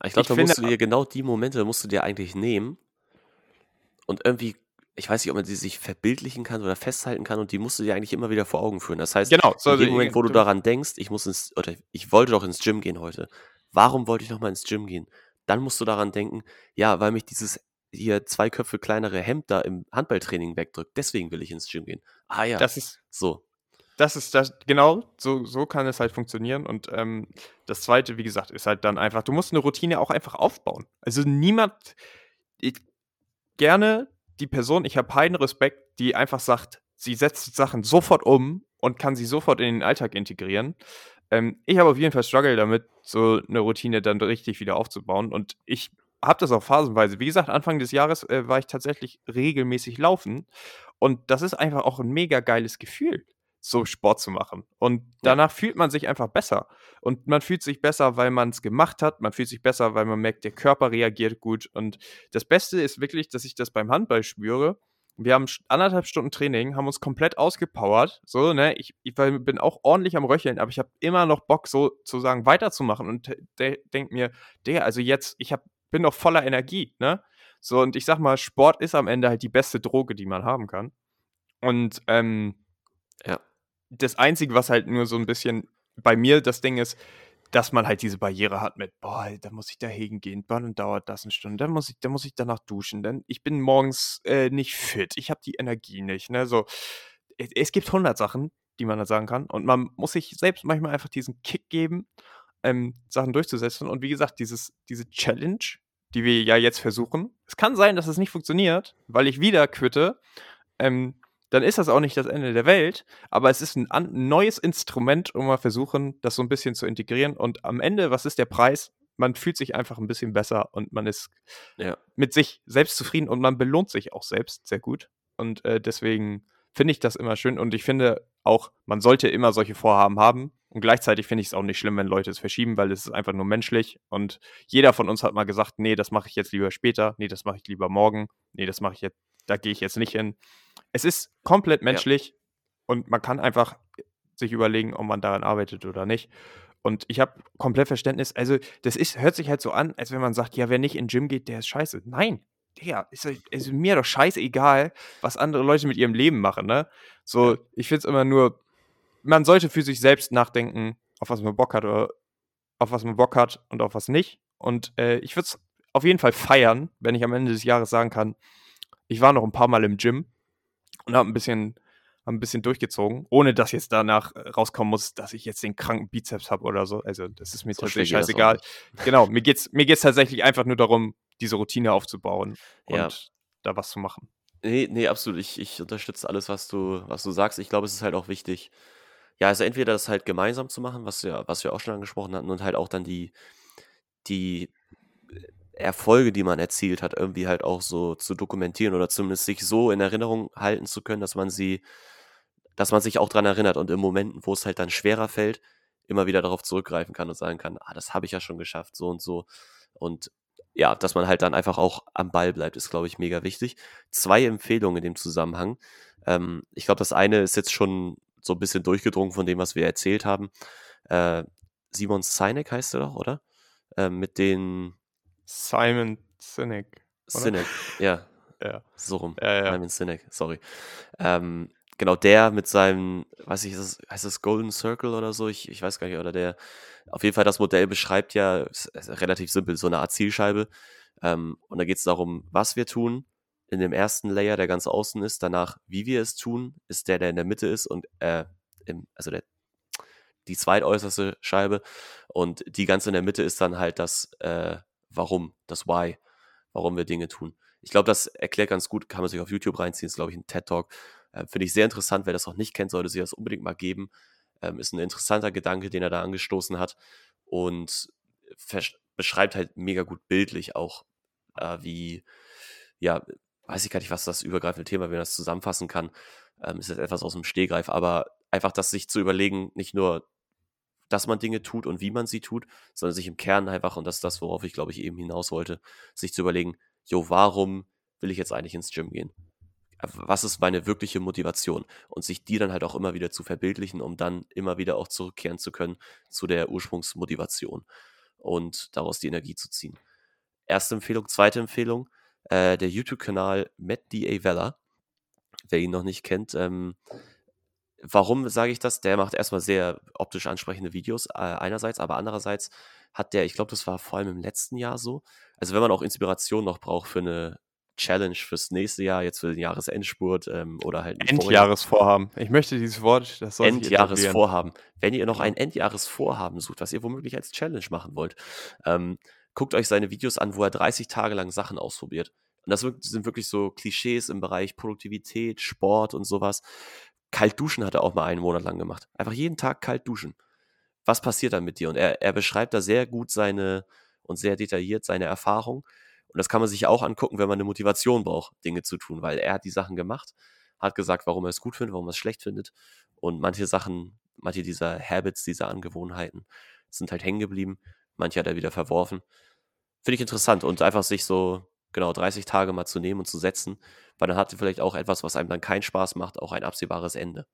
ich glaube, da musst du dir genau die Momente musst du dir eigentlich nehmen und irgendwie, ich weiß nicht, ob man die sich verbildlichen kann oder festhalten kann und die musst du dir eigentlich immer wieder vor Augen führen. Das heißt, genau, so in dem Moment, wo du daran denkst, ich muss ins, oder ich wollte doch ins Gym gehen heute. Warum wollte ich noch mal ins Gym gehen? Dann musst du daran denken, ja, weil mich dieses hier zwei Köpfe kleinere Hemd da im Handballtraining wegdrückt. Deswegen will ich ins Gym gehen. Ah ja. Das ist so. Das ist das, genau, so, so kann es halt funktionieren. Und ähm, das zweite, wie gesagt, ist halt dann einfach, du musst eine Routine auch einfach aufbauen. Also niemand, ich, gerne die Person, ich habe heiden Respekt, die einfach sagt, sie setzt Sachen sofort um und kann sie sofort in den Alltag integrieren. Ähm, ich habe auf jeden Fall Struggle damit, so eine Routine dann richtig wieder aufzubauen. Und ich habe das auch phasenweise. Wie gesagt, Anfang des Jahres äh, war ich tatsächlich regelmäßig laufen. Und das ist einfach auch ein mega geiles Gefühl so Sport zu machen. Und danach ja. fühlt man sich einfach besser. Und man fühlt sich besser, weil man es gemacht hat. Man fühlt sich besser, weil man merkt, der Körper reagiert gut. Und das Beste ist wirklich, dass ich das beim Handball spüre. Wir haben anderthalb Stunden Training, haben uns komplett ausgepowert. So, ne? Ich, ich bin auch ordentlich am Röcheln, aber ich habe immer noch Bock, so zu sagen, weiterzumachen und de denk mir, der, also jetzt, ich hab, bin noch voller Energie, ne? So, und ich sag mal, Sport ist am Ende halt die beste Droge, die man haben kann. Und ähm, ja. Das Einzige, was halt nur so ein bisschen bei mir das Ding ist, dass man halt diese Barriere hat mit, boah, da muss ich da hingehen, dann dauert das eine Stunde, dann muss ich, dann muss ich danach duschen, denn ich bin morgens äh, nicht fit, ich habe die Energie nicht, ne, so. Es, es gibt hundert Sachen, die man da sagen kann und man muss sich selbst manchmal einfach diesen Kick geben, ähm, Sachen durchzusetzen und wie gesagt, dieses, diese Challenge, die wir ja jetzt versuchen, es kann sein, dass es nicht funktioniert, weil ich wieder quitte, ähm, dann ist das auch nicht das Ende der Welt, aber es ist ein, neues Instrument, um mal versuchen, das so ein bisschen zu integrieren. Und am Ende, was ist der Preis? Man fühlt sich einfach ein bisschen besser und man ist ja. mit sich selbst zufrieden und man belohnt sich auch selbst sehr gut. Und äh, deswegen finde ich das immer schön und ich finde auch, man sollte immer solche Vorhaben haben. Und gleichzeitig finde ich es auch nicht schlimm, wenn Leute es verschieben, weil es ist einfach nur menschlich. Und jeder von uns hat mal gesagt, nee, das mache ich jetzt lieber später, nee, das mache ich lieber morgen, nee, das mache ich jetzt, da gehe ich jetzt nicht hin es ist komplett menschlich ja. und man kann einfach sich überlegen, ob man daran arbeitet oder nicht. Und ich habe komplett Verständnis. Also, das ist, hört sich halt so an, als wenn man sagt, ja, wer nicht in den Gym geht, der ist scheiße. Nein, der ist, ist mir doch scheißegal, was andere Leute mit ihrem Leben machen, ne? So, ich finde es immer nur, man sollte für sich selbst nachdenken, auf was man Bock hat oder auf was man Bock hat und auf was nicht. Und äh, ich würde es auf jeden Fall feiern, wenn ich am Ende des Jahres sagen kann, ich war noch ein paar Mal im Gym und habe ein bisschen ein bisschen durchgezogen, ohne dass jetzt danach äh, rauskommen muss, dass ich jetzt den kranken Bizeps habe oder so. Also das ist mir so tatsächlich scheißegal. Genau, mir geht's mir geht's tatsächlich einfach nur darum, diese Routine aufzubauen und ja. da was zu machen. Nee, nee, absolut. Ich, ich unterstütze alles, was du, was du sagst. Ich glaube, es ist halt auch wichtig, ja, also entweder das halt gemeinsam zu machen, was wir, was wir auch schon angesprochen hatten, und halt auch dann die, die Erfolge, die man erzielt hat, irgendwie halt auch so zu dokumentieren oder zumindest sich so in Erinnerung halten zu können, dass man sie, dass man sich auch dran erinnert und in Momenten, wo es halt dann schwerer fällt, immer wieder darauf zurückgreifen kann und sagen kann, ah, das habe ich ja schon geschafft, so und so. Und ja, dass man halt dann einfach auch am Ball bleibt, ist, glaube ich, mega wichtig. Zwei Empfehlungen in dem Zusammenhang. Ähm, ich glaube, das eine ist jetzt schon so ein bisschen durchgedrungen von dem, was wir erzählt haben. Äh, Simon Sinek heißt er doch, oder? Äh, mit den Simon Sinek. Sinek, ja. ja. So rum. Ja, ja. Simon Sinek, sorry. Ähm, genau, der mit seinem, weiß ich, das, heißt das Golden Circle oder so? Ich, ich weiß gar nicht, oder der, auf jeden Fall das Modell beschreibt ja, relativ simpel, so eine Art Zielscheibe. Ähm, und da geht es darum, was wir tun. In dem ersten Layer, der ganz außen ist, danach, wie wir es tun, ist der, der in der Mitte ist und äh, im, also der die zweitäußerste Scheibe und die ganze in der Mitte ist dann halt das, äh, warum, das Why, warum wir Dinge tun. Ich glaube, das erklärt ganz gut, kann man sich auf YouTube reinziehen, ist, glaube ich, ein TED-Talk. Äh, Finde ich sehr interessant, wer das noch nicht kennt, sollte sich das unbedingt mal geben. Ähm, ist ein interessanter Gedanke, den er da angestoßen hat und beschreibt halt mega gut bildlich auch, äh, wie, ja, weiß ich gar nicht, was das übergreifende Thema, wenn man das zusammenfassen kann, ähm, ist jetzt etwas aus dem Stehgreif, aber einfach das sich zu überlegen, nicht nur dass man Dinge tut und wie man sie tut, sondern sich im Kern einfach, und das ist das, worauf ich glaube ich eben hinaus wollte, sich zu überlegen, jo, warum will ich jetzt eigentlich ins Gym gehen? Äh, was ist meine wirkliche Motivation? Und sich die dann halt auch immer wieder zu verbildlichen, um dann immer wieder auch zurückkehren zu können zu der Ursprungsmotivation und daraus die Energie zu ziehen. Erste Empfehlung, zweite Empfehlung, äh, der YouTube-Kanal Matt D.A. Weller. Wer ihn noch nicht kennt, ähm, Warum sage ich das? Der macht erstmal sehr optisch ansprechende Videos, äh, einerseits, aber andererseits hat der, ich glaube, das war vor allem im letzten Jahr so. Also, wenn man auch Inspiration noch braucht für eine Challenge fürs nächste Jahr, jetzt für den Jahresendspurt ähm, oder halt Endjahresvorhaben. Ich möchte dieses Wort, das soll Endjahresvorhaben. Wenn ihr noch ein Endjahresvorhaben sucht, was ihr womöglich als Challenge machen wollt, ähm, guckt euch seine Videos an, wo er 30 Tage lang Sachen ausprobiert. Und das sind wirklich so Klischees im Bereich Produktivität, Sport und sowas. Kalt duschen hat er auch mal einen Monat lang gemacht. Einfach jeden Tag kalt duschen. Was passiert dann mit dir? Und er, er beschreibt da sehr gut seine und sehr detailliert seine Erfahrung. Und das kann man sich auch angucken, wenn man eine Motivation braucht, Dinge zu tun, weil er hat die Sachen gemacht, hat gesagt, warum er es gut findet, warum er es schlecht findet. Und manche Sachen, manche dieser Habits, dieser Angewohnheiten sind halt hängen geblieben. Manche hat er wieder verworfen. Finde ich interessant und einfach sich so genau 30 Tage mal zu nehmen und zu setzen, weil dann hat sie vielleicht auch etwas, was einem dann keinen Spaß macht, auch ein absehbares Ende.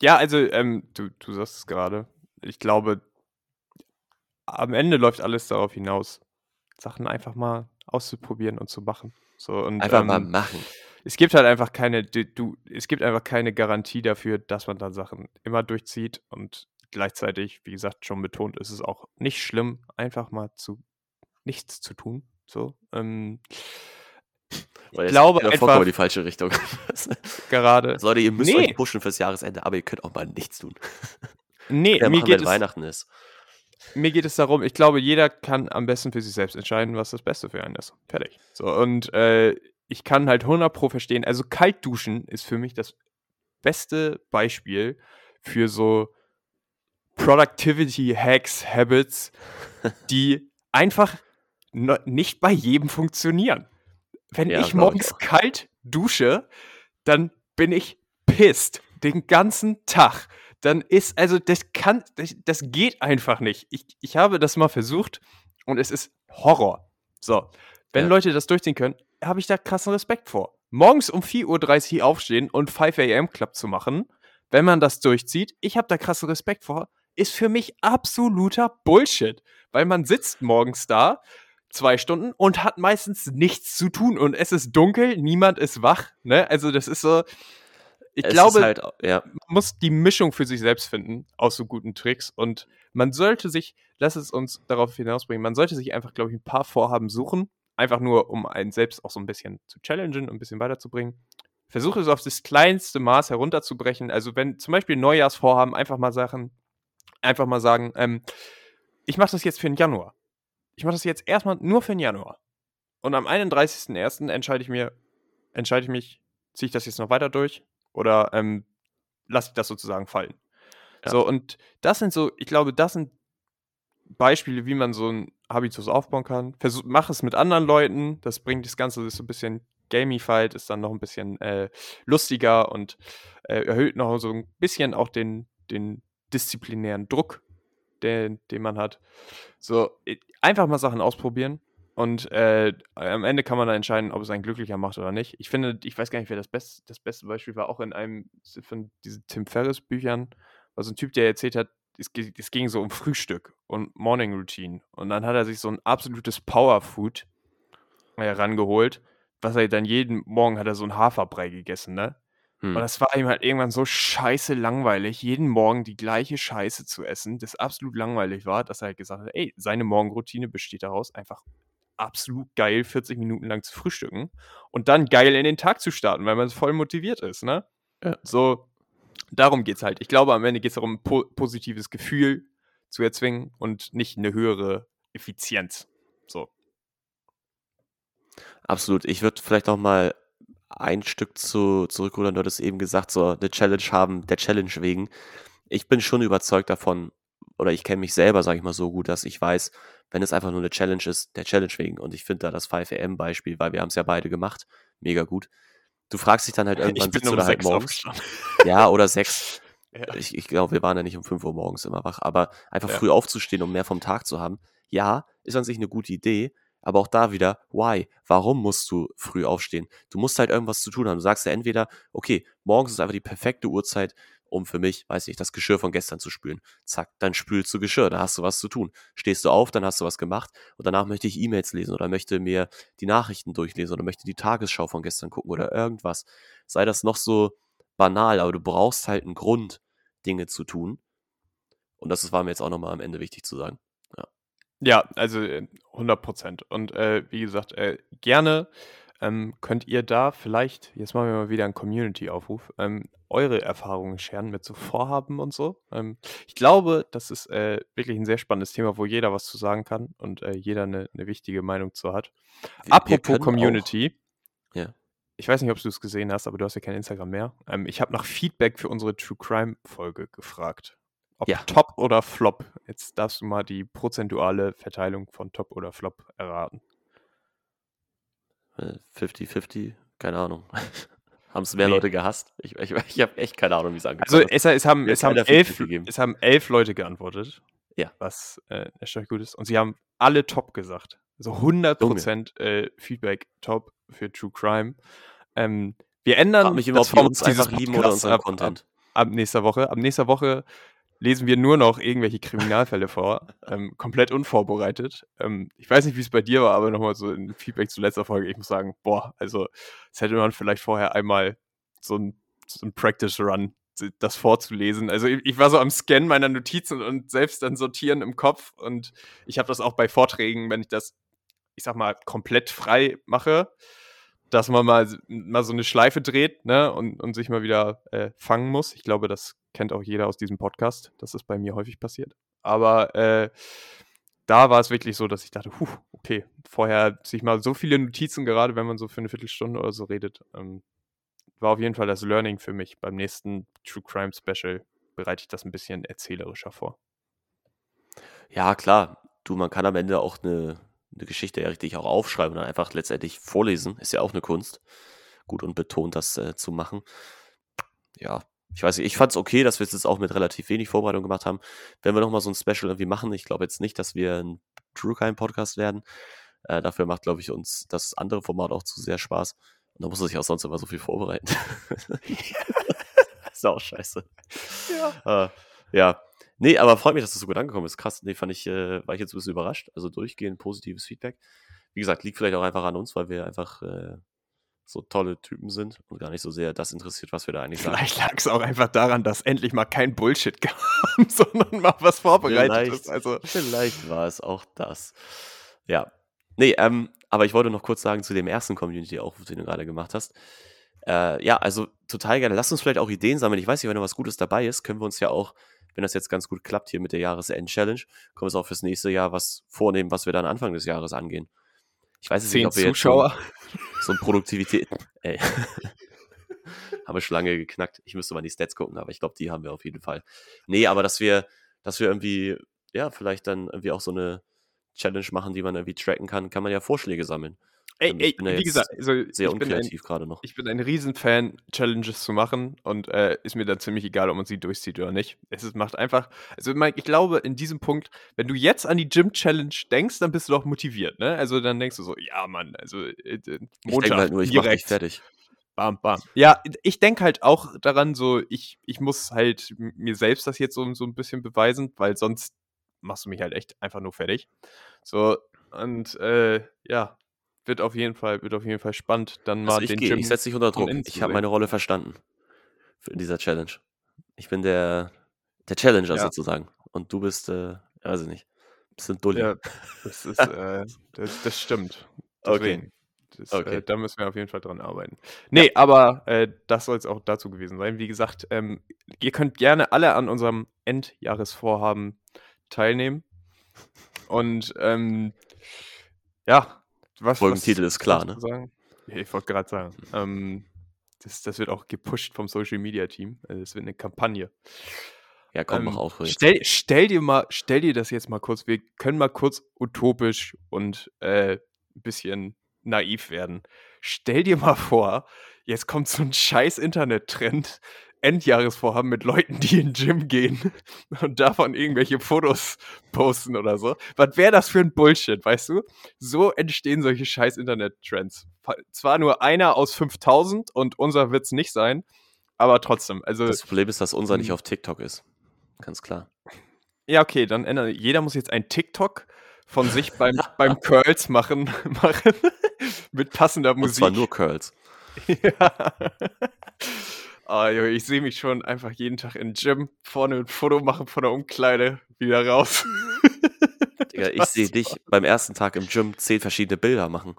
Ja, also ähm, du, du sagst es gerade. Ich glaube, am Ende läuft alles darauf hinaus, Sachen einfach mal auszuprobieren und zu machen. So, und, Einfach ähm, mal machen. es gibt halt einfach keine, du, du, es gibt einfach keine Garantie dafür, dass man dann Sachen immer durchzieht und gleichzeitig, wie gesagt, schon betont, ist es auch nicht schlimm, einfach mal zu nichts zu tun. So, ähm, Weil jetzt glaube geht er einfach- vollkommen in die falsche Richtung. gerade. Leute, ihr müsst Nee. euch pushen fürs Jahresende, aber ihr könnt auch mal nichts tun. Nee, Ja, mir machen, geht es Weihnachten ist. mir geht es darum, ich glaube, jeder kann am besten für sich selbst entscheiden, was das Beste für einen ist. Fertig. So, und äh, ich kann halt 100 Pro verstehen. Also, kalt duschen ist für mich das beste Beispiel für so Productivity Hacks, Habits, die einfach nicht bei jedem funktionieren. Wenn Ja, ich ich morgens auch. kalt dusche, dann bin ich pisst den ganzen Tag. Dann ist, also das kann, das, das geht einfach nicht. Ich, ich habe das mal versucht und es ist Horror. So, wenn Ja. Leute das durchziehen können, habe ich da krassen Respekt vor. Morgens um 4.30 Uhr aufstehen und 5 a.m. Club zu machen, wenn man das durchzieht, ich habe da krassen Respekt vor, ist für mich absoluter Bullshit. Weil man sitzt morgens da, zwei Stunden und hat meistens nichts zu tun und es ist dunkel, niemand ist wach. Ne? Also das ist so, ich Es glaube, halt, ja, man muss die Mischung für sich selbst finden aus so guten Tricks und man sollte sich, lass es uns darauf hinausbringen, man sollte sich einfach, glaube ich, ein paar Vorhaben suchen, einfach nur, um einen selbst auch so ein bisschen zu challengen und ein bisschen weiterzubringen. Versuche es auf das kleinste Maß herunterzubrechen. Also wenn zum Beispiel Neujahrsvorhaben einfach mal Sachen, einfach mal sagen, ähm, ich mache das jetzt für den Januar. Ich mache das jetzt erstmal nur für den Januar. Und am 31.01. entscheide ich mir, entscheide ich mich, ziehe ich das jetzt noch weiter durch oder ähm, lasse ich das sozusagen fallen. Ja. So, und das sind so, ich glaube, das sind Beispiele, wie man so ein Habitus aufbauen kann. Versuch, mach es mit anderen Leuten, das bringt das Ganze ist so ein bisschen gamified, ist dann noch ein bisschen äh, lustiger und äh, erhöht noch so ein bisschen auch den, den disziplinären Druck, den, den man hat. So, einfach mal Sachen ausprobieren. Und äh, am Ende kann man dann entscheiden, ob es einen glücklicher macht oder nicht. Ich finde, ich weiß gar nicht, wer das, best, das beste Beispiel war, auch in einem von diesen Tim Ferriss Büchern, war so ein Typ, der erzählt hat, es, es ging so um Frühstück und Morning Routine. Und dann hat er sich so ein absolutes Powerfood herangeholt, was er dann jeden Morgen hat er so ein Haferbrei gegessen, ne? Hm. Und das war ihm halt irgendwann so scheiße langweilig, jeden Morgen die gleiche Scheiße zu essen, das absolut langweilig war, dass er halt gesagt hat, ey, seine Morgenroutine besteht daraus, einfach absolut geil 40 Minuten lang zu frühstücken und dann geil in den Tag zu starten, weil man voll motiviert ist, ne? Ja. So, darum geht's halt. Ich glaube, am Ende geht es darum, ein po positives Gefühl zu erzwingen und nicht eine höhere Effizienz. So. Absolut. Ich würde vielleicht noch mal ein Stück zu, zurückrudern. Du hattest eben gesagt, so eine Challenge haben, der Challenge wegen. Ich bin schon überzeugt davon, oder ich kenne mich selber, sage ich mal, so gut, dass ich weiß, wenn es einfach nur eine Challenge ist, der Challenge wegen. Und ich finde da das 5am-Beispiel, weil wir haben es ja beide gemacht, mega gut. Du fragst dich dann halt irgendwann, ich bin sitzt du um da halt sechs morgens. Ja, oder sechs. Ja. Ich, ich glaube, wir waren ja nicht um 5 Uhr morgens immer wach, aber einfach Ja. früh aufzustehen, um mehr vom Tag zu haben, ja, ist an sich eine gute Idee, aber auch da wieder, why? Warum musst du früh aufstehen? Du musst halt irgendwas zu tun haben. Du sagst ja entweder, okay, morgens ist einfach die perfekte Uhrzeit, um für mich, weiß nicht, das Geschirr von gestern zu spülen. Zack, dann spülst du Geschirr, da hast du was zu tun. Stehst du auf, dann hast du was gemacht und danach möchte ich E-Mails lesen oder möchte mir die Nachrichten durchlesen oder möchte die Tagesschau von gestern gucken oder irgendwas. Sei das noch so banal, aber du brauchst halt einen Grund, Dinge zu tun. Und das war mir jetzt auch nochmal am Ende wichtig zu sagen. Ja, also äh, 100 Prozent. Und äh, wie gesagt, äh, gerne ähm, könnt ihr da vielleicht, jetzt machen wir mal wieder einen Community-Aufruf, ähm, eure Erfahrungen scheren mit so Vorhaben und so. Ähm, ich glaube, das ist äh, wirklich ein sehr spannendes Thema, wo jeder was zu sagen kann und äh, jeder eine, eine wichtige Meinung zu hat. Wir- wir Apropos auch- Community. Ja. Ich weiß nicht, ob du es gesehen hast, aber du hast ja kein Instagram mehr. Ähm, ich habe nach Feedback für unsere True Crime Folge gefragt. Ob Ja. Top oder Flop. Jetzt darfst du mal die prozentuale Verteilung von Top oder Flop erraten. Äh, 50-50, keine Ahnung. haben es mehr Nee. Leute gehasst? Ich, ich, ich habe echt keine Ahnung, wie es angefangen Also hat. es, es, haben, es, haben elf, es haben elf Leute geantwortet. Ja. Was äh, erstaunlich gut ist. Und sie haben alle Top gesagt. Also 100% äh, Feedback top für True Crime. Ähm, wir ändern mich immer, das Format uns einfach lieben oder unseren ab, ab, Content. ab nächster Woche. Ab nächster Woche lesen wir nur noch irgendwelche Kriminalfälle vor. Ähm, komplett unvorbereitet. Ähm, ich weiß nicht, wie es bei dir war, aber nochmal so ein Feedback zu letzter Folge. Ich muss sagen, boah, also das hätte man vielleicht vorher einmal so ein, so ein Practice-Run das vorzulesen. Also ich, ich, war so am Scannen meiner Notizen und selbst dann sortieren im Kopf und ich habe das auch bei Vorträgen, wenn ich das, ich sag mal, komplett frei mache, dass man mal, mal so eine Schleife dreht ne, und, und sich mal wieder äh, fangen muss. Ich glaube, das kennt auch jeder aus diesem Podcast. Das ist bei mir häufig passiert. Aber äh, da war es wirklich so, dass ich dachte, huh, okay, vorher sich mal so viele Notizen, gerade wenn man so für eine Viertelstunde oder so redet, ähm, war auf jeden Fall das Learning für mich. Beim nächsten True Crime Special bereite ich das ein bisschen erzählerischer vor. Ja, klar. Du, man kann am Ende auch eine, eine Geschichte ja richtig auch aufschreiben und dann einfach letztendlich vorlesen. Ist ja auch eine Kunst. Gut und betont, das äh, zu machen. Ja, ich weiß nicht, ich fand es okay, dass wir es jetzt auch mit relativ wenig Vorbereitung gemacht haben. Wenn wir nochmal so ein Special irgendwie machen, ich glaube jetzt nicht, dass wir ein True Crime Podcast werden. Äh, dafür macht, glaube ich, uns das andere Format auch zu sehr Spaß. Und da muss er sich auch sonst immer so viel vorbereiten. ist auch scheiße. Ja. Äh, ja. Nee, aber freut mich, dass das so gut angekommen ist. Krass. Nee, fand ich, äh, war ich jetzt ein bisschen überrascht. Also durchgehend positives Feedback. Wie gesagt, liegt vielleicht auch einfach an uns, weil wir einfach äh, so tolle Typen sind und gar nicht so sehr das interessiert, was wir da eigentlich sagen. Vielleicht lag es auch einfach daran, dass endlich mal kein Bullshit kam, sondern mal was vorbereitet vielleicht, ist. Also. Vielleicht war es auch das. Ja. Nee, ähm, aber ich wollte noch kurz sagen zu dem ersten Community-Aufruf, den du gerade gemacht hast. Äh, ja, also total gerne. Lass uns vielleicht auch Ideen sammeln. Ich weiß nicht, wenn da was Gutes dabei ist, können wir uns ja auch, wenn das jetzt ganz gut klappt hier mit der Jahresend-Challenge, können wir uns auch fürs nächste Jahr was vornehmen, was wir dann Anfang des Jahres angehen. Ich weiß jetzt Zehn nicht, ob wir Zuschauer. jetzt so, so ein Produktivität. Ey. haben wir schon lange geknackt. Ich müsste mal die Stats gucken, aber ich glaube, die haben wir auf jeden Fall. Nee, aber dass wir, dass wir irgendwie, ja, vielleicht dann irgendwie auch so eine Challenge machen, die man irgendwie tracken kann, kann man ja Vorschläge sammeln. Ey, ey wie gesagt, also sehr unkreativ gerade noch. Ich bin ein Riesenfan, Challenges zu machen und äh, ist mir dann ziemlich egal, ob man sie durchzieht oder nicht. Es ist, macht einfach, also Mike, ich glaube, in diesem Punkt, wenn du jetzt an die Gym-Challenge denkst, dann bist du doch motiviert, ne? Also dann denkst du so, ja, Mann, also äh, Montag, ich halt nur, ich direkt. fertig. Bam, bam. Ja, ich denke halt auch daran, so, ich, ich muss halt mir selbst das jetzt so, so ein bisschen beweisen, weil sonst machst du mich halt echt einfach nur fertig. So, und äh, ja, wird auf jeden Fall, wird auf jeden Fall spannend, dann also mal ich den geh, Gym Ich setze dich unter Druck. Ich habe meine Rolle verstanden in dieser Challenge. Ich bin der, der Challenger ja. sozusagen. Und du bist, äh, weiß ich nicht, bist ein Dulli. Ja, das ist, äh, das, das, stimmt. Deswegen. Okay. Das, äh, okay. Äh, da müssen wir auf jeden Fall dran arbeiten. Nee, ja. aber äh, das soll es auch dazu gewesen sein. Wie gesagt, ähm, ihr könnt gerne alle an unserem Endjahresvorhaben teilnehmen. Und ähm, ja, was. Folgentitel was, ist klar, ne? Sagen? Ja, ich wollte gerade sagen. Ähm, das, das wird auch gepusht vom Social Media Team. Also das wird eine Kampagne. Ja, komm, ähm, mach auch stell, stell, dir mal, stell dir das jetzt mal kurz. Wir können mal kurz utopisch und äh, ein bisschen naiv werden. Stell dir mal vor, jetzt kommt so ein scheiß Internet-Trend, Endjahresvorhaben mit Leuten, die in den Gym gehen und davon irgendwelche Fotos posten oder so. Was wäre das für ein Bullshit, weißt du? So entstehen solche scheiß Internet-Trends. Zwar nur einer aus 5000 und unser wird es nicht sein, aber trotzdem. Also, das Problem ist, dass unser nicht hm. auf TikTok ist. Ganz klar. Ja, okay, dann ändern. Jeder muss jetzt ein TikTok von sich beim, beim Curls machen, machen mit passender Musik. Und zwar nur Curls. ja. Oh, ich sehe mich schon einfach jeden Tag im Gym vorne ein Foto machen von der Umkleide, wieder raus. Digga, ich sehe dich beim ersten Tag im Gym zehn verschiedene Bilder machen.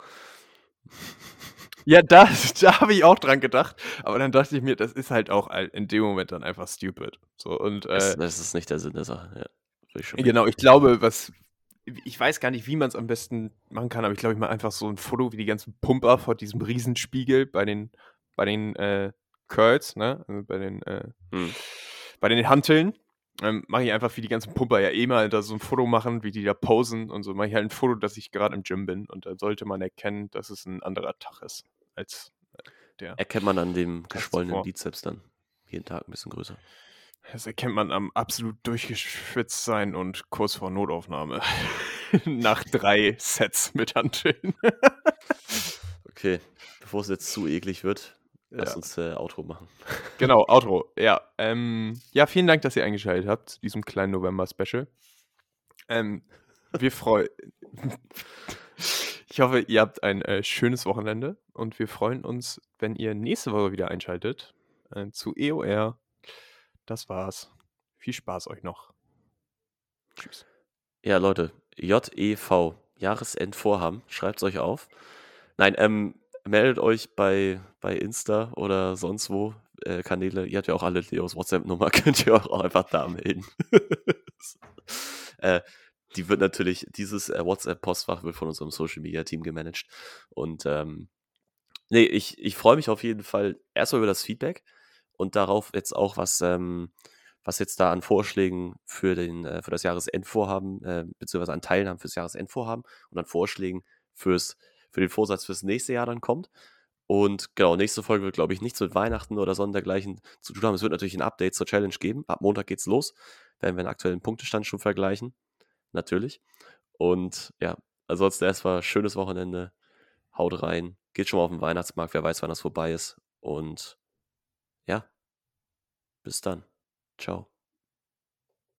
Ja, da, da habe ich auch dran gedacht. Aber dann dachte ich mir, das ist halt auch in dem Moment dann einfach stupid. So, und, äh, das, das ist nicht der Sinn der Sache, ja. Ich genau, ich glaube, was. Ich weiß gar nicht, wie man es am besten machen kann, aber ich glaube, ich mache einfach so ein Foto wie die ganzen Pumper vor diesem Riesenspiegel bei den, bei den äh, Curls, ne? Also bei den, äh, hm. bei den Hanteln. Ähm, mache ich einfach wie die ganzen Pumper ja eh mal da so ein Foto machen, wie die da posen und so. Mache ich halt ein Foto, dass ich gerade im Gym bin. Und da sollte man erkennen, dass es ein anderer Tag ist als äh, der. Erkennt man an dem geschwollenen Bizeps dann. Jeden Tag ein bisschen größer. Das erkennt man am absolut durchgeschwitzt sein und kurz vor Notaufnahme. Nach drei Sets mit Hanteln. okay, bevor es jetzt zu eklig wird, lass Ja. uns äh, Outro machen. Genau, Outro. Ja, ähm, ja, vielen Dank, dass ihr eingeschaltet habt zu diesem kleinen November-Special. Ähm, wir freuen. ich hoffe, ihr habt ein äh, schönes Wochenende und wir freuen uns, wenn ihr nächste Woche wieder einschaltet äh, zu EOR. Das war's. Viel Spaß euch noch. Tschüss. Ja, Leute, JEV, Jahresendvorhaben, schreibt es euch auf. Nein, ähm, meldet euch bei, bei Insta oder sonst wo äh, Kanäle. Ihr habt ja auch alle Leos WhatsApp-Nummer, könnt ihr auch einfach da melden. äh, die wird natürlich, dieses äh, WhatsApp-Postfach wird von unserem Social-Media-Team gemanagt. Und ähm, nee, ich, ich freue mich auf jeden Fall erstmal über das Feedback und darauf jetzt auch, was, ähm, was jetzt da an Vorschlägen für, den, äh, für das Jahresendvorhaben, äh, beziehungsweise an Teilnahmen fürs Jahresendvorhaben und an Vorschlägen fürs, für den Vorsatz fürs nächste Jahr dann kommt. Und genau, nächste Folge wird, glaube ich, nichts mit Weihnachten oder sondergleichen zu tun haben. Es wird natürlich ein Update zur Challenge geben. Ab Montag geht's los. Werden wir den aktuellen Punktestand schon vergleichen. Natürlich. Und ja, ansonsten erstmal schönes Wochenende. Haut rein. Geht schon mal auf den Weihnachtsmarkt. Wer weiß, wann das vorbei ist. Und ja, bis dann. Ciao.